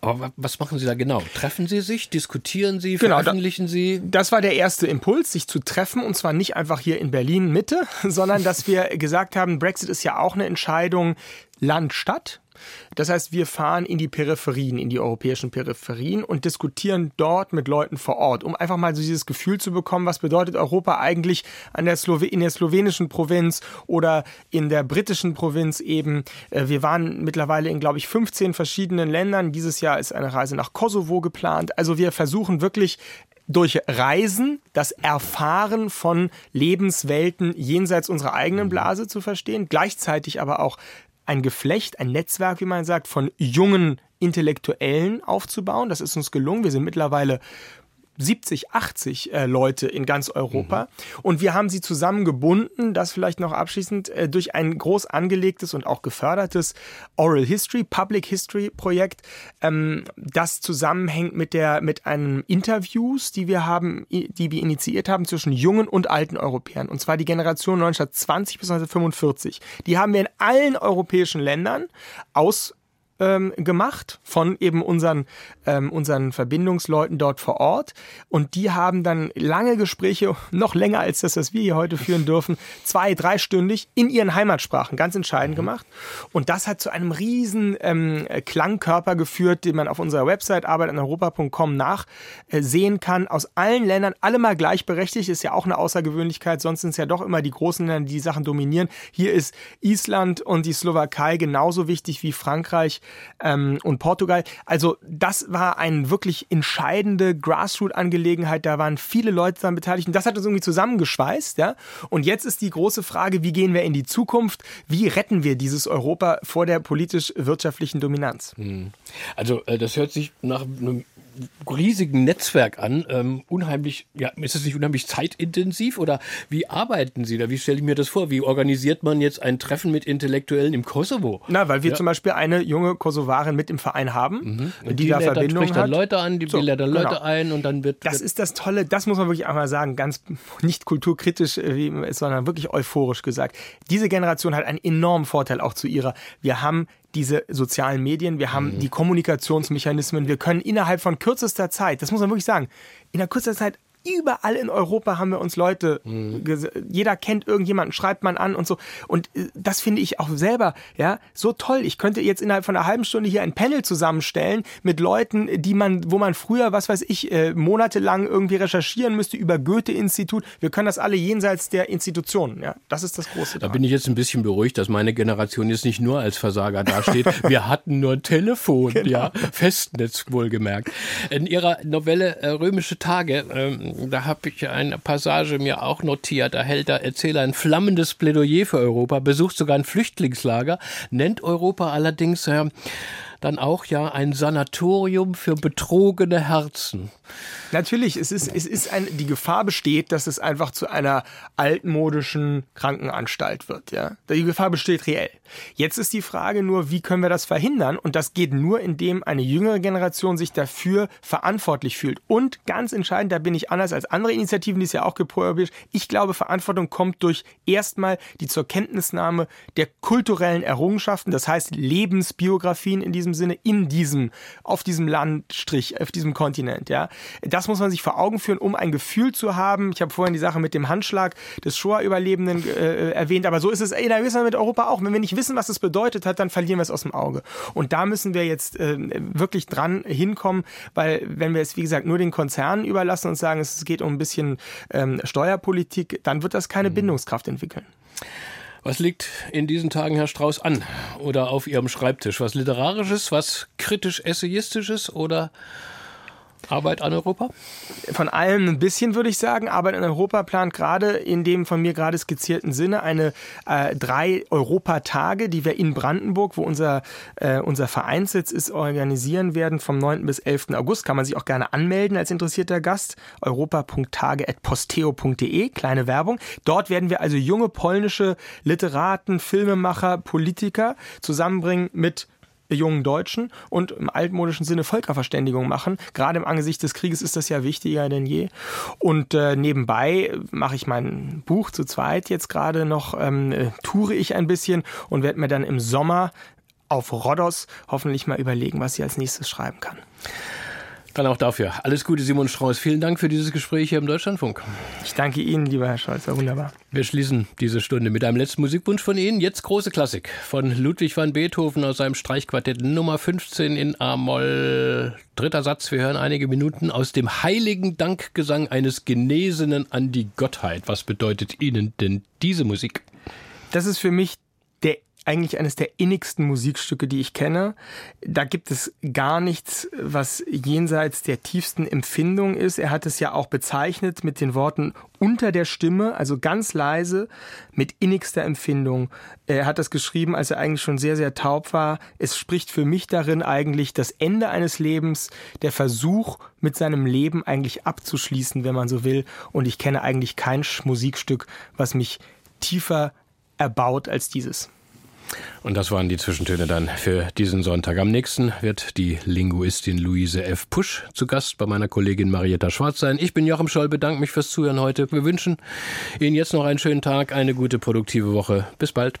Aber was machen Sie da genau? Treffen Sie sich, diskutieren Sie, Genau, veröffentlichen Sie? Das war der erste Impuls, sich zu treffen und zwar nicht einfach hier in Berlin Mitte, sondern dass wir gesagt haben, Brexit ist ja auch eine Entscheidung Land-Stadt. Das heißt, wir fahren in die Peripherien, in die europäischen Peripherien und diskutieren dort mit Leuten vor Ort, um einfach mal so dieses Gefühl zu bekommen, was bedeutet Europa eigentlich an der Slowe in der slowenischen Provinz oder in der britischen Provinz eben. Äh, Wir waren mittlerweile in, glaube ich, 15 verschiedenen Ländern. Dieses Jahr ist eine Reise nach Kosovo geplant. Also wir versuchen wirklich durch Reisen das Erfahren von Lebenswelten jenseits unserer eigenen Blase zu verstehen, gleichzeitig aber auch ein Geflecht, ein Netzwerk, wie man sagt, von jungen Intellektuellen aufzubauen. Das ist uns gelungen. Wir sind mittlerweile 70, 80 äh, Leute in ganz Europa. Und wir haben sie zusammengebunden, das vielleicht noch abschließend, äh, durch ein groß angelegtes und auch gefördertes Oral History, Public History Projekt, ähm, das zusammenhängt mit der, mit einem Interviews, die wir haben, die wir initiiert haben zwischen jungen und alten Europäern. Und zwar die Generation 1920 bis 1945. Die haben wir in allen europäischen Ländern aus ähm, gemacht von eben unseren, ähm, unseren Verbindungsleuten dort vor Ort. Und die haben dann lange Gespräche, noch länger als das, was wir hier heute führen dürfen, zwei, dreistündig in ihren Heimatsprachen, ganz entscheidend gemacht. Und das hat zu einem riesen ähm, Klangkörper geführt, den man auf unserer Website arbeitaneuropa.com nachsehen kann. Aus allen Ländern, alle mal gleichberechtigt, ist ja auch eine Außergewöhnlichkeit, sonst sind es ja doch immer die großen Länder, die die Sachen dominieren. Hier ist Island und die Slowakei genauso wichtig wie Frankreich ähm, und Portugal. Also das war eine wirklich entscheidende Grassroot-Angelegenheit. Da waren viele Leute daran beteiligt und das hat uns irgendwie zusammengeschweißt. Ja? Und jetzt ist die große Frage, wie gehen wir in die Zukunft? Wie retten wir dieses Europa vor der politisch-wirtschaftlichen Dominanz? Also äh, das hört sich nach einem riesigen Netzwerk an. Ähm, unheimlich, ja, ist es nicht unheimlich zeitintensiv oder wie arbeiten Sie da? Wie stelle ich mir das vor? Wie organisiert man jetzt ein Treffen mit Intellektuellen im Kosovo? Na, weil wir Ja. zum Beispiel eine junge Kosovarin mit im Verein haben, Und die, da lädt dann, Verbindung spricht dann hat. Leute an, die, So, die lädt dann Leute genau. ein und dann wird. Das wird ist das Tolle, das muss man wirklich einmal sagen, ganz nicht kulturkritisch, äh, sondern wirklich euphorisch gesagt. Diese Generation hat einen enormen Vorteil auch zu ihrer. Wir haben diese sozialen Medien, wir haben die Kommunikationsmechanismen, wir können innerhalb von kürzester Zeit, das muss man wirklich sagen, in der kürzester Zeit Überall in Europa haben wir uns Leute, ges- jeder kennt irgendjemanden, schreibt man an und so. Und äh, das finde ich auch selber, ja, so toll. Ich könnte jetzt innerhalb von einer halben Stunde hier ein Panel zusammenstellen mit Leuten, die man, wo man früher, was weiß ich, äh, monatelang irgendwie recherchieren müsste über Goethe-Institut. Wir können das alle jenseits der Institutionen, ja. Das ist das Große. Da daran. bin ich jetzt ein bisschen beruhigt, dass meine Generation jetzt nicht nur als Versager dasteht. Wir hatten nur Telefon, Genau. ja, Festnetz wohlgemerkt. In ihrer Novelle äh, Römische Tage, ähm, da habe ich eine Passage mir auch notiert. Da hält der Erzähler ein flammendes Plädoyer für Europa, besucht sogar ein Flüchtlingslager, nennt Europa allerdings äh, dann auch ja ein Sanatorium für betrogene Herzen. Natürlich, es ist, es ist ein, die Gefahr besteht, dass es einfach zu einer altmodischen Krankenanstalt wird. Ja? Die Gefahr besteht reell. Jetzt ist die Frage nur, wie können wir das verhindern? Und das geht nur, indem eine jüngere Generation sich dafür verantwortlich fühlt. Und ganz entscheidend, da bin ich anders als andere Initiativen, die es ja auch proeuropäisch, ich glaube, Verantwortung kommt durch erstmal die zur Kenntnisnahme der kulturellen Errungenschaften, das heißt Lebensbiografien in diesem Sinne, in diesem, auf diesem Landstrich, auf diesem Kontinent. Ja, Das muss man sich vor Augen führen, um ein Gefühl zu haben. Ich habe vorhin die Sache mit dem Handschlag des Shoah-Überlebenden äh, erwähnt, aber so ist es in der Gewissenheit mit Europa auch. Wenn wir nicht wissen, was es bedeutet hat, dann verlieren wir es aus dem Auge. Und da müssen wir jetzt äh, wirklich dran hinkommen, weil wenn wir es, wie gesagt, nur den Konzernen überlassen und sagen, es geht um ein bisschen ähm, Steuerpolitik, dann wird das keine Bindungskraft entwickeln. Was liegt in diesen Tagen, Herr Strauß, an oder auf Ihrem Schreibtisch? Was Literarisches, was kritisch-essayistisches oder Arbeit an Europa? Von allem ein bisschen, würde ich sagen. Arbeit in Europa plant gerade in dem von mir gerade skizzierten Sinne eine äh, drei Europatage, die wir in Brandenburg, wo unser, äh, unser Vereinssitz ist, organisieren werden vom 9. bis 11. August. Kann man sich auch gerne anmelden als interessierter Gast. europa.tage.posteo.de, kleine Werbung. Dort werden wir also junge polnische Literaten, Filmemacher, Politiker zusammenbringen mit jungen Deutschen und im altmodischen Sinne Völkerverständigung machen. Gerade im Angesicht des Krieges ist das ja wichtiger denn je. Und äh, nebenbei mache ich mein Buch zu zweit jetzt gerade noch, ähm, äh, toure ich ein bisschen und werde mir dann im Sommer auf Rhodos hoffentlich mal überlegen, was ich als nächstes schreiben kann. Dann auch dafür. Alles Gute, Simon Strauß. Vielen Dank für dieses Gespräch hier im Deutschlandfunk. Ich danke Ihnen, lieber Herr Scholz, war wunderbar. Wir schließen diese Stunde mit einem letzten Musikwunsch von Ihnen. Jetzt große Klassik von Ludwig van Beethoven aus seinem Streichquartett Nummer 15 in A-Moll. Dritter Satz. Wir hören einige Minuten aus dem heiligen Dankgesang eines Genesenen an die Gottheit. Was bedeutet Ihnen denn diese Musik? Das ist für mich eigentlich eines der innigsten Musikstücke, die ich kenne. Da gibt es gar nichts, was jenseits der tiefsten Empfindung ist. Er hat es ja auch bezeichnet mit den Worten unter der Stimme, also ganz leise, mit innigster Empfindung. Er hat das geschrieben, als er eigentlich schon sehr, sehr taub war. Es spricht für mich darin eigentlich das Ende eines Lebens, der Versuch, mit seinem Leben eigentlich abzuschließen, wenn man so will. Und ich kenne eigentlich kein Musikstück, was mich tiefer erbaut als dieses. Und das waren die Zwischentöne dann für diesen Sonntag. Am nächsten wird die Linguistin Luise F. Pusch zu Gast bei meiner Kollegin Marietta Schwarz sein. Ich bin Joachim Scholl, bedanke mich fürs Zuhören heute. Wir wünschen Ihnen jetzt noch einen schönen Tag, eine gute produktive Woche. Bis bald.